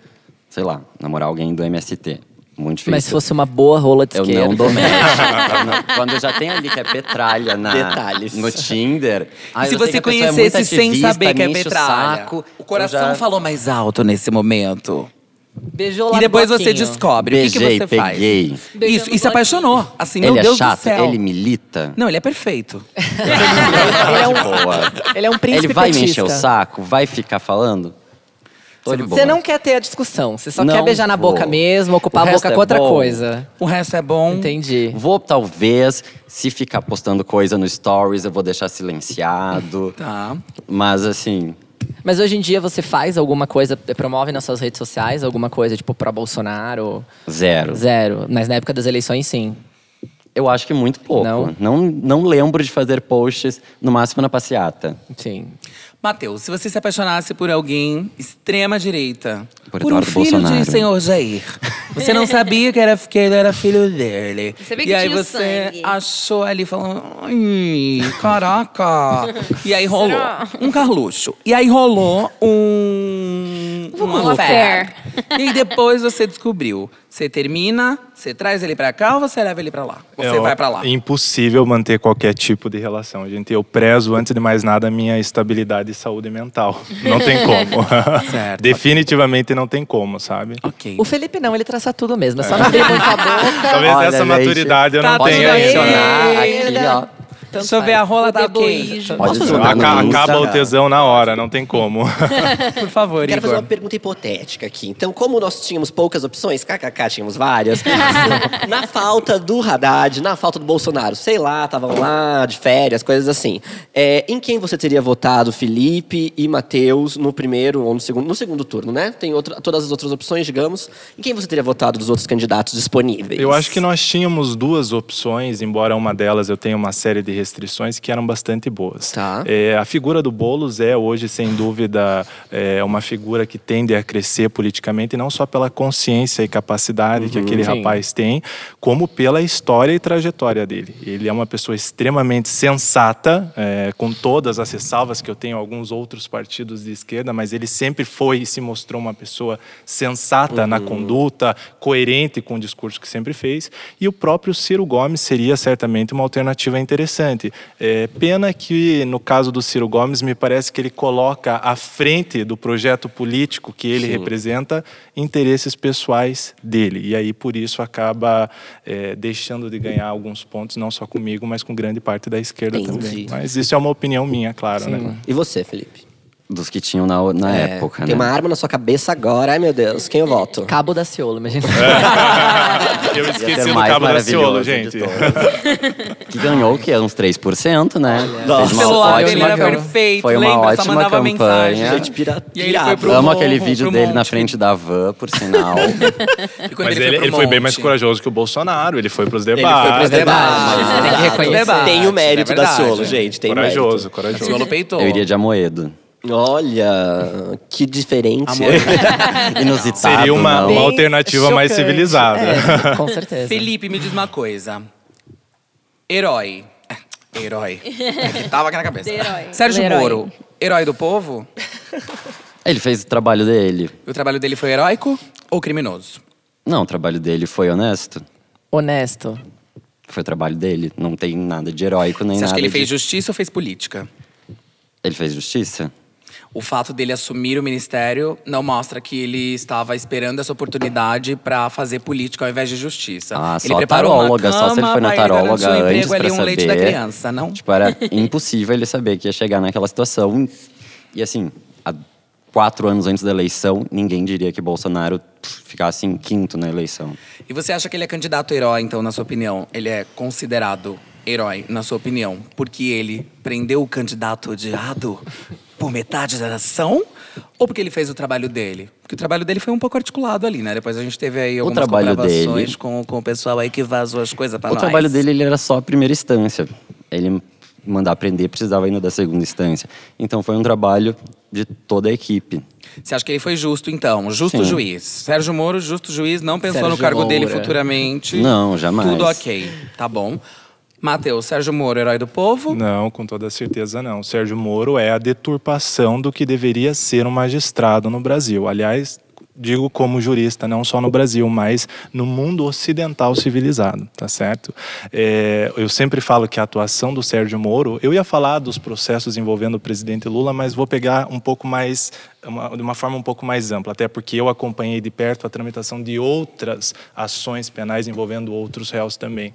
sei lá, namorar alguém do MST. Muito difícil. Mas se fosse uma boa rola de Eu esquerda. não dou match. (laughs) Eu Quando já tem ali que é petralha na, Detalhes. no Tinder. ah, e se eu você é conhecesse muito sem saber que é me petralha? saco, o coração eu já falou mais alto nesse momento. Beijou lá E depois você descobre o que, que Beijei, você faz. peguei. Beijou Isso, e se apaixonou. Assim, meu Ele Deus é chato, do céu. ele milita. Não, ele é perfeito. (laughs) Ele é um, ele é um príncipe Ele vai me petista. encher o saco? Vai ficar falando? Tô de boa. Você não quer ter a discussão, você só Não quer beijar na vou. boca mesmo, ocupar a resto boca é com outra bom. coisa. O resto é bom. Entendi. Vou, talvez, se ficar postando coisa no Stories, eu vou deixar silenciado. (laughs) Tá. Mas, assim, Mas hoje em dia você faz alguma coisa, promove nas suas redes sociais alguma coisa, tipo, pra Bolsonaro? zero. Zero. Mas na época das eleições, sim. Eu acho que muito pouco. Não? Não, não lembro de fazer posts, no máximo na passeata. Sim. Matheus, se você se apaixonasse por alguém extrema direita, Por um filho Bolsonaro. de senhor Jair, você não sabia que, era, que ele era filho dele. Sabia que e aí tinha você sangue. achou ali falando, ai, caraca. e aí rolou Será? um Carluxo. E aí rolou um uma Um affair. (laughs) E depois você descobriu. Você termina, você traz ele pra cá ou você leva ele pra lá? Você É, vai pra lá? Impossível manter qualquer tipo de relação. Gente, eu prezo, antes de mais nada, a minha estabilidade e saúde mental. (laughs) Não tem como. Certo. (laughs) Definitivamente não tem como, sabe? Ok. O Felipe não, ele traça tudo mesmo. É só não abrir muito a boca. Talvez Olha, essa gente, maturidade eu tá não tudo tenha ainda. Aqui, ó. Tanto Deixa eu ver, a rola ok. Deboísmo. Pode fazer Aca- Insta. acaba o tesão na hora, não tem como. (laughs) (laughs) Por favor, Quero fazer Igor. uma pergunta hipotética aqui. Então, como nós tínhamos poucas opções, kkk, tínhamos várias. (laughs) na falta do Haddad, na falta do Bolsonaro, sei lá, estavam lá de férias, coisas assim. É, em quem você teria votado Felipe e Matheus no primeiro ou no segundo, no segundo turno, né? Tem outra, todas as outras opções, digamos. Em quem você teria votado dos outros candidatos disponíveis? Eu acho que nós tínhamos duas opções, embora uma delas eu tenha uma série de restrições que eram bastante boas. Tá. É, a figura do Boulos é hoje, sem dúvida, é, uma figura que tende a crescer politicamente, não só pela consciência e capacidade que aquele sim. rapaz tem, como pela história e trajetória dele. Ele é uma pessoa extremamente sensata, é, com todas as ressalvas que eu tenho alguns outros partidos de esquerda, mas ele sempre foi e se mostrou uma pessoa sensata na conduta, coerente com o discurso que sempre fez. E o próprio Ciro Gomes seria certamente uma alternativa interessante. É, pena que, no caso do Ciro Gomes, me parece que ele coloca à frente do projeto político que ele representa interesses pessoais dele. E aí, por isso, acaba é, deixando de ganhar alguns pontos, não só comigo, mas com grande parte da esquerda Entendi. também. Mas isso é uma opinião minha, claro. Né? E você, Felipe? Dos que tinham na, na É, época, Tem né? uma arma na sua cabeça agora. Ai, meu Deus. Quem eu voto? Cabo da Ciolo, imagina. (laughs) Eu Ia esqueci do Cabo da Ciolo, gente. que ganhou o quê? Uns 3%, né? Nossa. O Fez uma celular ótima dele era perfeito, Foi uma lembra? Só ótima mandava campanha. mensagem. Gente, pira, E aí ele foi pro Amo aquele vídeo pro dele na monte. frente da van, por sinal. (laughs) E Mas ele, ele, foi, ele foi bem mais corajoso que o Bolsonaro. Ele foi para os Ele debates. foi pros debates. Tem que reconhecer. Debates, Tem o mérito é da. Ciolo, gente. Tem Corajoso, mérito. corajoso. Ciolo peitou. Eu iria de Amoedo. Olha, que diferente. Amor. (laughs) Inusitado. Seria uma, uma alternativa mais chocante. civilizada. (laughs) É, com certeza. Felipe, me diz uma coisa. Herói. É, Herói. É que tava aqui na cabeça. Herói. Sérgio Herói. Moro, herói do povo? Ele fez o trabalho dele. O trabalho dele foi heróico ou criminoso? Não, o trabalho dele foi honesto. Honesto. Foi o trabalho dele. Não tem nada de heróico nem Você acha nada que ele de... fez justiça ou fez política? Ele fez justiça? O fato dele assumir o ministério não mostra que ele estava esperando essa oportunidade para fazer política ao invés de justiça. Ah, ele só preparou uma taróloga, só se ele cama foi na taróloga um antes emprego ali, um leite da saber. criança, não? Tipo, era impossível ele saber que ia chegar naquela situação. E assim, há quatro anos antes da eleição, ninguém diria que Bolsonaro ficasse em quinto na eleição. E você acha que ele é candidato herói, então, na sua opinião? Ele é considerado herói, na sua opinião, porque ele prendeu o candidato odiado por metade da nação? Ou porque ele fez o trabalho dele? Porque o trabalho dele foi um pouco articulado ali, né? Depois a gente teve aí algumas trabalho comprovações dele- com, com o pessoal aí que vazou as coisas pra o nós. trabalho dele ele era só a primeira instância. Ele mandar prender precisava ainda da segunda instância. Então foi um trabalho de toda a equipe. Você acha que ele foi justo, então? Justo Sim. juiz. Sérgio Moro, justo juiz, não pensou no Sérgio cargo dele Moura. futuramente. Não, jamais. Tudo ok, tá bom. Matheus, Sérgio Moro, herói do povo? Não, com toda certeza não. Sérgio Moro é a deturpação do que deveria ser um magistrado no Brasil. Aliás, digo como jurista, não só no Brasil, mas no mundo ocidental civilizado, tá certo? É, eu sempre falo que a atuação do Sérgio Moro, eu ia falar dos processos envolvendo o presidente Lula, mas vou pegar um pouco mais, uma, de uma forma um pouco mais ampla, até porque eu acompanhei de perto a tramitação de outras ações penais envolvendo outros réus também.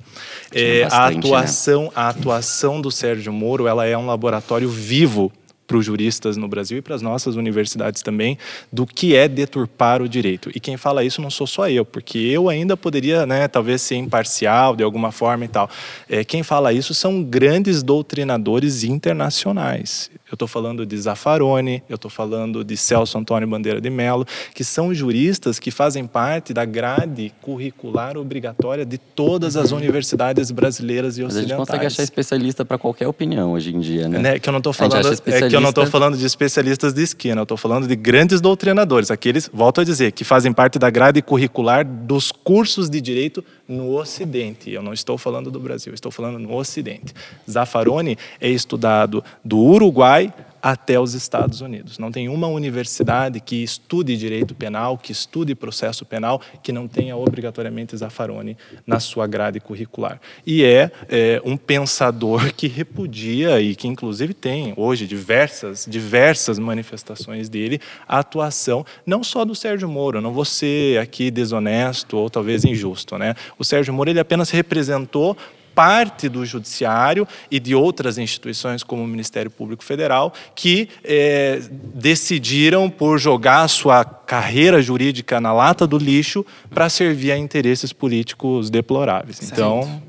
É, a bastante, né? atuação, a atuação do Sérgio Moro, ela é um laboratório vivo para os juristas no Brasil e para as nossas universidades também do que é deturpar o direito. E quem fala isso não sou só eu, porque eu ainda poderia, né, talvez ser imparcial de alguma forma e tal. É, quem fala isso são grandes doutrinadores internacionais. Eu estou falando de Zaffaroni, eu estou falando de Celso Antônio Bandeira de Mello, que são juristas que fazem parte da grade curricular obrigatória de todas as universidades brasileiras e Mas a gente ocidentais. consegue achar especialista para qualquer opinião hoje em dia, né? Né, que eu não estou falando acha é que eu não estou especialista- falando de especialistas de esquina, eu estou falando de grandes doutrinadores, aqueles, volto a dizer, que fazem parte da grade curricular dos cursos de direito no Ocidente. Eu não estou falando do Brasil, estou falando no Ocidente. Zaffaroni é estudado do Uruguai até os Estados Unidos. Não tem uma universidade que estude direito penal, que estude processo penal, que não tenha obrigatoriamente Zaffaroni na sua grade curricular. E é, é, um pensador que repudia e que inclusive tem hoje diversas, diversas manifestações dele, a atuação não só do Sérgio Moro, não vou ser aqui desonesto ou talvez injusto, né? O Sérgio Moro ele apenas representou parte do judiciário e de outras instituições como o Ministério Público Federal que eh, decidiram por jogar sua carreira jurídica na lata do lixo para servir a interesses políticos deploráveis. Então,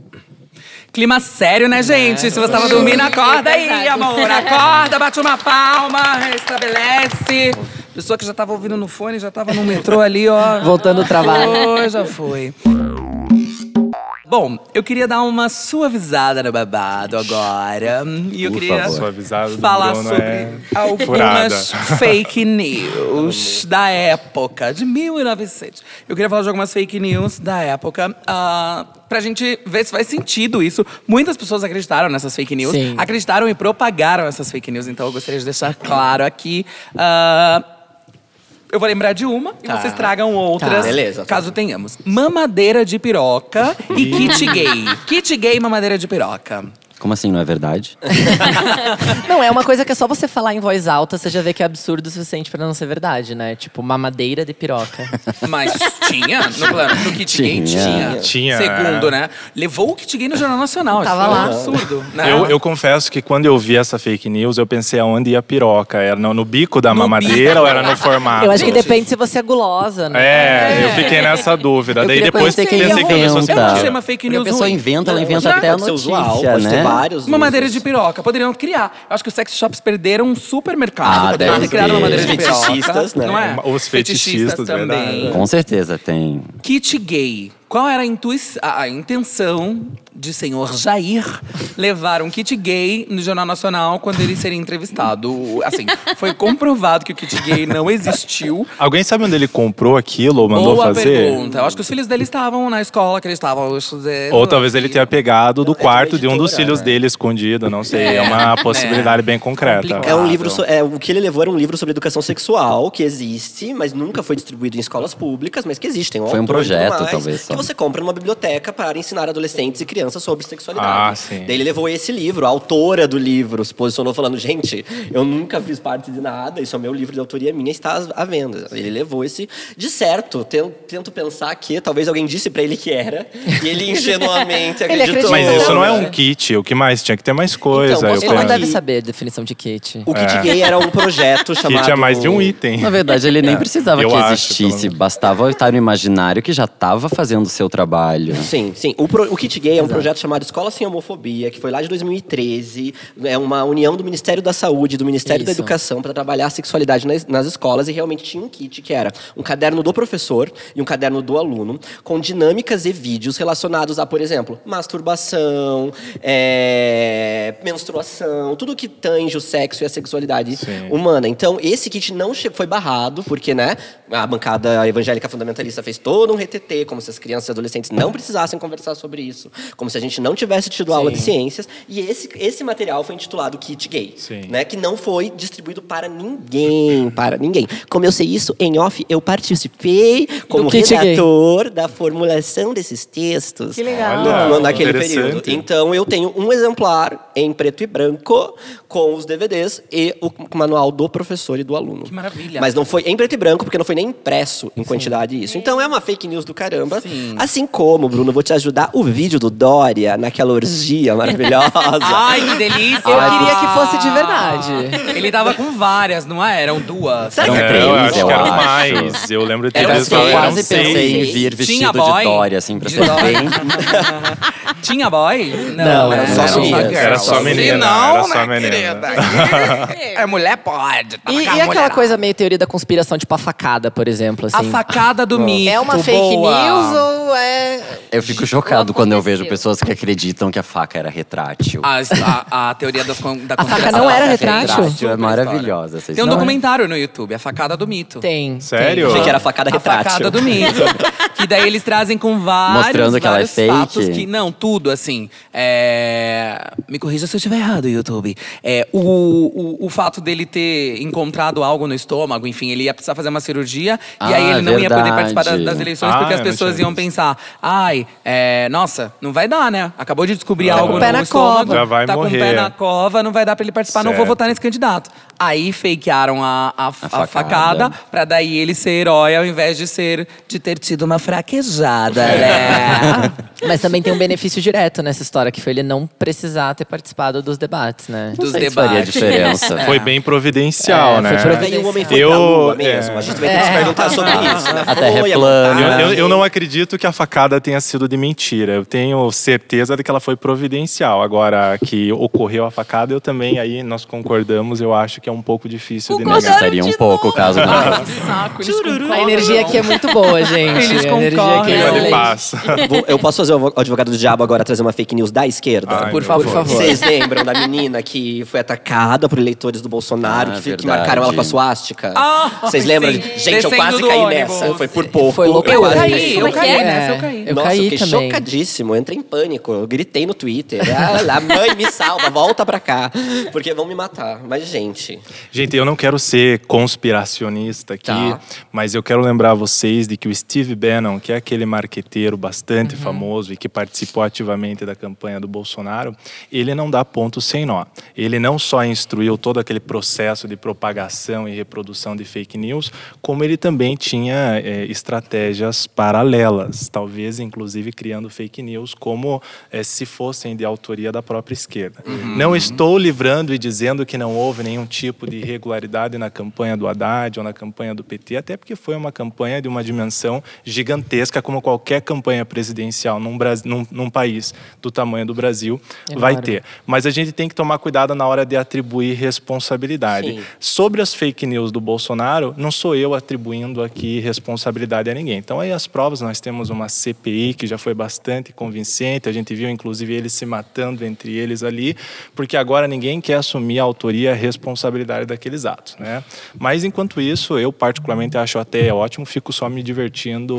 Clima sério, né, gente? Se você tava dormindo, acorda aí, Exato. amor. Acorda, bate uma palma, restabelece. Pessoa que já tava ouvindo no fone, já tava no metrô ali, ó. Voltando ao trabalho. Foi, já foi. Bom, eu queria dar uma suavizada no babado agora. E eu Por queria favor. Falar Bruno sobre é algumas furada. fake (laughs) news da época, de 1900. Eu queria falar de algumas fake news da época, ah, pra gente ver se faz sentido isso. Muitas pessoas acreditaram nessas fake news, Sim. acreditaram e propagaram essas fake news, então eu gostaria de deixar claro aqui. ah, eu vou lembrar de uma e Tá. vocês tragam outras, Tá, beleza. caso tenhamos. Mamadeira de piroca e kit gay. Kit gay e mamadeira de piroca. Como assim, não é verdade? (laughs) Não, é uma coisa que é só você falar em voz alta, você já vê que é absurdo o suficiente pra não ser verdade, né? Tipo, mamadeira de piroca. (laughs) Mas tinha no plano, no kit gay Tinha. tinha. Tinha. Segundo, né? Levou o kit gay no Jornal Nacional. Tava Isso foi lá. um absurdo. Né? Eu, eu confesso que quando eu vi essa fake news, eu pensei aonde ia a piroca. Era no, no bico da No mamadeira bico. ou era no formato? Eu acho que depende se você é gulosa, né? É, eu fiquei nessa dúvida. Eu Daí depois pensei que a pessoa se inventa. Eu achei mentira. uma fake Porque a news pessoa ruim. inventa, ela inventa já até a notícia, né? Vários Uma madeira de usos. piroca. Poderiam criar. Eu acho que os sex shops perderam um super mercado. Ah, Poderiam ter criado uma madeira de Os piroca. fetichistas, né? Não é? Os fetichistas, também. verdade. Com certeza tem. Kit gay. Qual era a, a- intenção de senhor Jair levar um kit gay no Jornal Nacional quando ele seria entrevistado? Assim, foi comprovado que o kit gay não existiu. Alguém sabe onde ele comprou aquilo ou mandou Boa fazer? pergunta. Eu acho que os filhos dele estavam na escola que eles estavam estudando. Ou talvez ele tenha pegado do é quarto de um dos filhos né? dele escondido, não sei. É uma possibilidade bem concreta. Complicado. É um livro, so- é, o que ele levou era um livro sobre educação sexual, que existe, mas nunca foi distribuído em escolas públicas, mas que existem. Foi um projeto, mais, talvez, só. Você compra numa biblioteca para ensinar adolescentes e crianças criança sobre sexualidade. Ah, sim. Daí ele levou esse livro, a autora do livro se posicionou falando: gente, eu nunca fiz parte de nada, isso é meu livro de autoria minha, está à venda. Ele levou esse. De certo, ten- tento pensar que talvez alguém disse pra ele que era, e ele ingenuamente (laughs) Ele acreditou. Mas isso não é um né? kit, o que mais? Tinha que ter mais coisa. Então, Ele não deve saber a definição de kit. O Kit Gay era um projeto chamado. (laughs) Kit é mais de um item. Na verdade, ele nem precisava eu que acho, existisse. Bastava estar no imaginário que já estava fazendo seu trabalho. Sim, sim. O, pro- o Kit Gay é um projeto chamado Escola Sem Homofobia, que foi lá de 2013. É uma união do Ministério da Saúde e do Ministério da Isso. Educação para trabalhar a sexualidade nas, nas escolas. E realmente tinha um kit que era um caderno do professor e um caderno do aluno, com dinâmicas e vídeos relacionados a, por exemplo, masturbação, é, menstruação, tudo que tange o sexo e a sexualidade Sim. humana. Então, esse kit não foi barrado, porque, né, a bancada evangélica fundamentalista fez todo um retetê, como se as crianças e adolescentes não precisassem conversar sobre isso, como se a gente não tivesse tido aula de ciências. E esse, esse material foi intitulado Kit Gay, Sim. né, que não foi distribuído para ninguém, para ninguém. Como eu sei isso, em off, eu participei como Kit Gay. redator da formulação desses textos. Que legal. Olha, naquele período. Então eu tenho um exemplar em preto e branco com os DVDs e o manual do professor e do aluno. Que maravilha. Mas não foi em preto e branco, porque não foi nem impresso em quantidade isso. Então é uma fake news do caramba. Sim. Assim como, Bruno, eu vou te ajudar, o vídeo do Dória naquela orgia (laughs) maravilhosa. Ai, que delícia! Eu queria que fosse de verdade. Ele tava com várias, não é? Eram duas. Eram É, três, eu acho eu que era acho. mais. Eu lembro de ter visto. eram Quase seis. Pensei em vir Tinha vestido boy? de Dória, assim, pra De ser Dória? bem... (laughs) Tinha boy? Não, era só menina. girl. Era só Se menina, não, era só né, menina. querida? (laughs) É mulher, pode. Tá E, a e aquela coisa meio teoria da conspiração, tipo a facada, por exemplo, A assim. facada do mito. É uma fake boa. news ou é. Eu fico chocado quando eu vejo pessoas que acreditam que a faca era retrátil. A, a, a teoria das con- da A faca não era É retrátil? Retrátil é maravilhosa. Vocês Tem um não- documentário no YouTube, A Facada do Mito. Tem. Sério? Achei que era facada A retrátil. facada do mito. (laughs) que daí eles trazem com vários, Mostrando que ela é vários fake? fatos que não, tudo assim. é, Me corrija se eu estiver errado, YouTube. É, o, o, o fato dele ter encontrado algo no estômago, enfim, ele ia precisar fazer uma cirurgia e Ah, aí ele não ia poder verdade. participar das, das eleições Ah, porque as eu não pessoas tinha iam pensar, ai, é, nossa, não vai dar, né? Acabou de descobrir Tá com algo o pé no na estômago, cova. Já vai tá com o pé morrer. na cova, não vai dar pra ele participar, não vou Certo. votar nesse candidato. Aí fakearam a, a, a facada. facada pra daí ele ser herói ao invés de ser de ter tido uma fraquejada, né? (laughs) Mas também tem um benefício direto nessa história, que foi ele não precisar ter participado dos debates, né? Dos Não sei se faria debates. diferença. (laughs) Foi bem providencial, É, né? foi providencial. o homem foi Eu- é. mesmo. A gente vai ter que se perguntar sobre (laughs) isso, né? A Terra é Foi, plana. Eu, eu- eu não acredito que a facada tenha sido de mentira. Eu tenho certeza de que ela foi providencial. Agora, que ocorreu a facada, eu também, aí nós concordamos, eu acho que é um pouco difícil de Eu negar. gostaria um pouco, caso não. que saco. A energia aqui é muito boa, gente. Eles energia é de excelente. paz. Vou- eu posso fazer o advogado do diabo agora, trazer uma fake news da esquerda? Ai, Por favor. Por favor. Vocês lembram da menina que foi atacada por eleitores do Bolsonaro, Ah, que, que marcaram ela com a suástica? Ah, Vocês lembram? sim. Gente, eu Descendo quase do caí ônibus. nessa. Foi por pouco. Foi loucura. eu Eu quase caí, caí. eu caí É, nessa, eu caí. Eu Nossa, caí eu fiquei também. chocadíssimo, eu entrei em pânico. Eu gritei no Twitter. Ah, mãe, me salva, volta pra cá. Porque vão me matar. Mas, gente, Gente, eu não quero ser conspiracionista aqui, Tá. mas eu quero lembrar vocês de que o Steve Bannon, que é aquele marqueteiro bastante famoso e que participou ativamente da campanha do Bolsonaro, ele não dá ponto sem nó. Ele não só instruiu todo aquele processo de propagação e reprodução de fake news, como ele também tinha eh, estratégias paralelas, talvez inclusive criando fake news como eh, se fossem de autoria da própria esquerda. Não estou livrando e dizendo que não houve nenhum tipo de irregularidade na campanha do Haddad ou na campanha do PT, até porque foi uma campanha de uma dimensão gigantesca, como qualquer campanha presidencial num, num- num país do tamanho do Brasil vai ter. Mas a gente tem que tomar cuidado na hora de atribuir responsabilidade. Sim. Sobre as fake news do Bolsonaro, não sou eu atribuindo aqui responsabilidade a ninguém. Então, aí as provas, nós temos uma CPI que já foi bastante convincente, a gente viu inclusive eles se matando entre eles ali, porque agora ninguém quer assumir a autoria e a responsabilidade daqueles atos. Né? Mas, enquanto isso, eu particularmente acho até ótimo, fico só me divertindo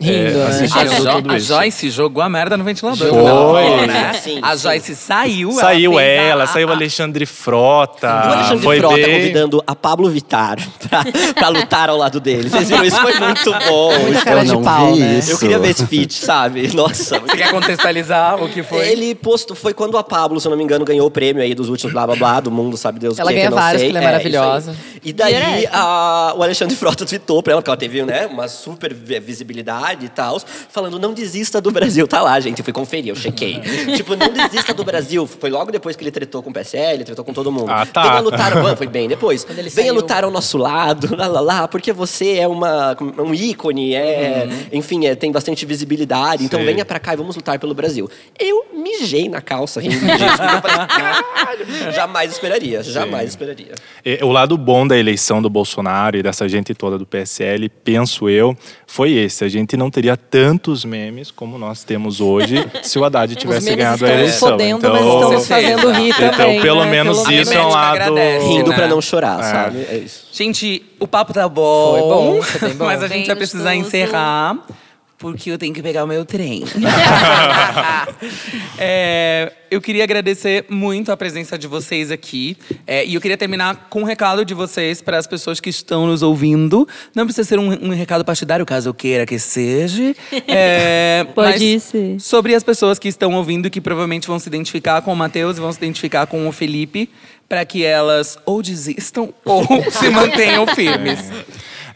Rindo, é, né? assistindo A, Jo-. Joyce jogou a merda no ventilador. Foi. Não, né? Sim, a. Joyce saiu. Saiu fez a- ela, a- saiu o a- Alexandre Frota. O Alexandre foi Frota bem... convidando a Pablo Vittar (laughs) pra, pra lutar ao lado dele. Vocês viram? Isso foi muito bom. Isso cara eu de pau, né? isso. Eu queria ver esse feat, sabe? (laughs) Nossa. Você quer contextualizar o que foi? Ele postou, foi quando a Pablo, se eu não me engano, ganhou o prêmio aí dos últimos blá blá blá do mundo, sabe Deus o Ela que, ganha que eu não vários, porque ela é aí. maravilhosa. E daí a- o Alexandre Frota (laughs) tweetou pra ela, porque ela teve né, uma super vi- visibilidade e tal, falando: não desista do Brasil. Tá lá, gente, eu fui conferir, eu chequei. (laughs) tipo, não desista do Brasil. Foi logo depois que ele tretou com o PSL, tretou com todo mundo. Ah, tá. Venha lutar, Mano, foi bem depois. Venha saiu. lutar ao nosso lado, lá, lá, lá, porque você é uma, um ícone, é, enfim, é, tem bastante visibilidade. Então Sim. venha pra cá e vamos lutar pelo Brasil. Eu mijei na calça rindo disso. eu falei, caralho, jamais esperaria, jamais esperaria. E O lado bom da eleição do Bolsonaro e dessa gente toda do PSL, penso eu, foi esse. A gente não teria tantos memes como nós temos hoje (laughs) se o Haddad tivesse memes ganhado a estão eleição. fodendo, mas Então- estão nos fazendo rir Então, também. pelo né? menos Pelo isso é um lado... agradece. Rindo né? pra não chorar, É. sabe? É isso. Gente, o papo tá bom. Foi bom, foi bem (laughs) bom. Mas a gente vai precisar encerrar. Porque eu tenho que pegar o meu trem. (laughs) É, eu queria agradecer muito a presença de vocês aqui. É, e eu queria terminar com um recado de vocês para as pessoas que estão nos ouvindo. Não precisa ser um, um recado partidário, caso eu queira que seja. (laughs) É, Pode mas ser. Sobre as pessoas que estão ouvindo, que provavelmente vão se identificar com o Matheus e vão se identificar com o Felipe, para que elas ou desistam (laughs) ou se mantenham firmes.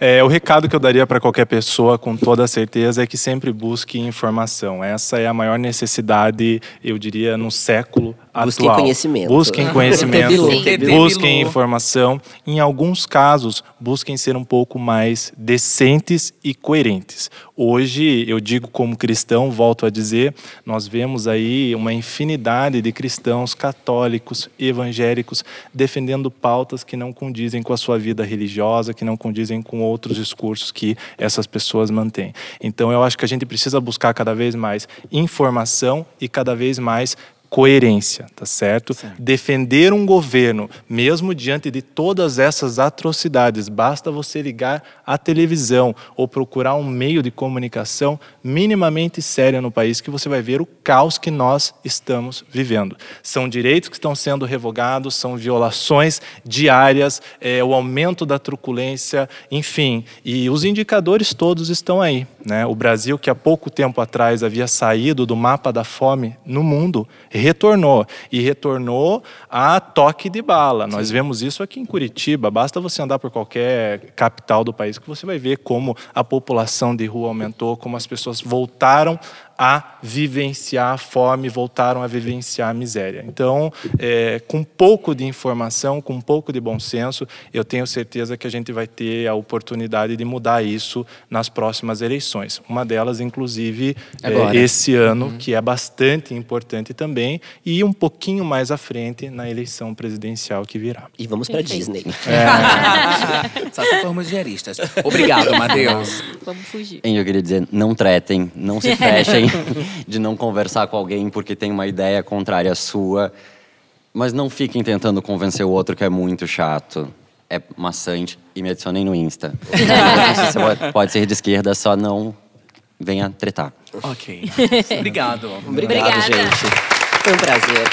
É, o recado que eu daria para qualquer pessoa, com toda certeza, é que sempre busque informação. Essa é a maior necessidade, eu diria, no século Busquem atual. conhecimento. Busquem conhecimento, Bilu. TT busquem informação. Em alguns casos, busquem ser um pouco mais decentes e coerentes. Hoje, eu digo como cristão, volto a dizer, nós vemos aí uma infinidade de cristãos católicos, evangélicos, defendendo pautas que não condizem com a sua vida religiosa, que não condizem com outros discursos que essas pessoas mantêm. Então, eu acho que a gente precisa buscar cada vez mais informação e cada vez mais coerência, tá certo? Defender um governo, mesmo diante de todas essas atrocidades, basta você ligar a televisão ou procurar um meio de comunicação minimamente sério no país que você vai ver o caos que nós estamos vivendo. São direitos que estão sendo revogados, são violações diárias, é, o aumento da truculência, enfim, e os indicadores todos estão aí. Né? O Brasil, que há pouco tempo atrás havia saído do mapa da fome no mundo, retornou. E retornou a toque de bala. Nós vemos isso aqui em Curitiba. Basta você andar por qualquer capital do país que você vai ver como a população de rua aumentou, como as pessoas voltaram a vivenciar a fome, voltaram a vivenciar a miséria. Então, é, com pouco de informação, com um pouco de bom senso, eu tenho certeza que a gente vai ter a oportunidade de mudar isso nas próximas eleições. Uma delas, inclusive, é, esse ano, que é bastante importante também, e um pouquinho mais à frente na eleição presidencial que virá. E vamos pra Disney. (laughs) Só se formos diaristas. Obrigado, Matheus. Vamos fugir. Eu queria dizer, não tretem, não se (laughs) fechem (laughs) de não conversar com alguém porque tem uma ideia contrária à sua. Mas não fiquem tentando convencer o outro que é muito chato. É maçante. E me adicionem no Insta. (laughs) Você pode- pode ser de esquerda, só não venha tretar. Ok. (laughs) Obrigado. Obrigado, Obrigada. gente. Foi um prazer.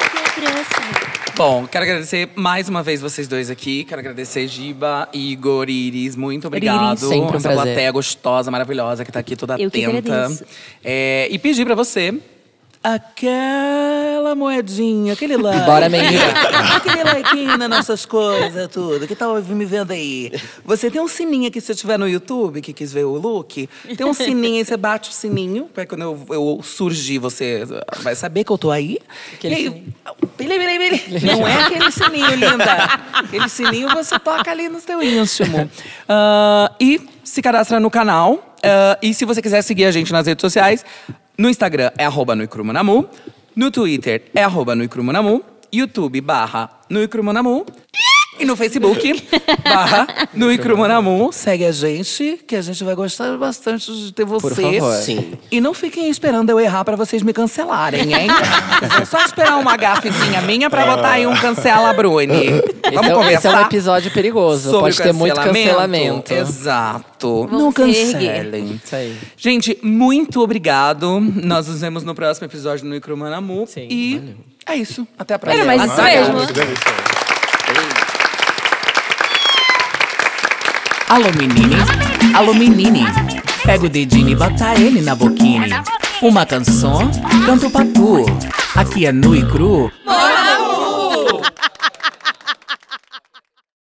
Até a próxima. Bom, quero agradecer mais uma vez vocês dois aqui. Quero agradecer Giba, Igor, Iris. Muito obrigado. Iris, sempre um Essa prazer. plateia gostosa, maravilhosa que tá aqui toda Eu que atenta. agradeço. É, e pedir pra você aquela moedinha, aquele (laughs) like. Bora, menina. (laughs) aquele like nas nossas coisas, tudo. Que tal me vendo aí? Você tem um sininho aqui, se você estiver no YouTube, que quis ver o look, tem um sininho aí, você bate o sininho, pra quando eu, eu surgir, você vai saber que eu tô aí. Aquele e aí, sininho. Bili, bili, bili. Não é aquele sininho, linda. Aquele sininho você toca ali no seu íntimo. Ah, e se cadastra no canal. Ah, e se você quiser seguir a gente nas redes sociais, no Instagram é arroba Nuicrumunamu, no Twitter é arroba Nuicrumunamu, YouTube barra Nuicrumunamu. E no Facebook, (laughs) barra no Icrumanamu, segue a gente, que a gente vai gostar bastante de ter você. Por favor. Sim. E não fiquem esperando eu errar pra vocês me cancelarem, hein? (laughs) É só esperar uma gafezinha minha pra botar aí um cancela Bruni. Vamos é, um- esse é um episódio perigoso. sobre Pode ter muito cancelamento? Exato. Vamos não cancelem. Isso aí. Gente, muito obrigado. Nós nos vemos no próximo episódio do Icrumanamu. Sim, e valeu. é isso. Até a próxima. Era mais isso Ah, mesmo. que delícia. Alô, menine. Alô, menine. Pega o dedinho e bota ele na boquinha. Uma canção, canto pra tu. Aqui é nu e cru.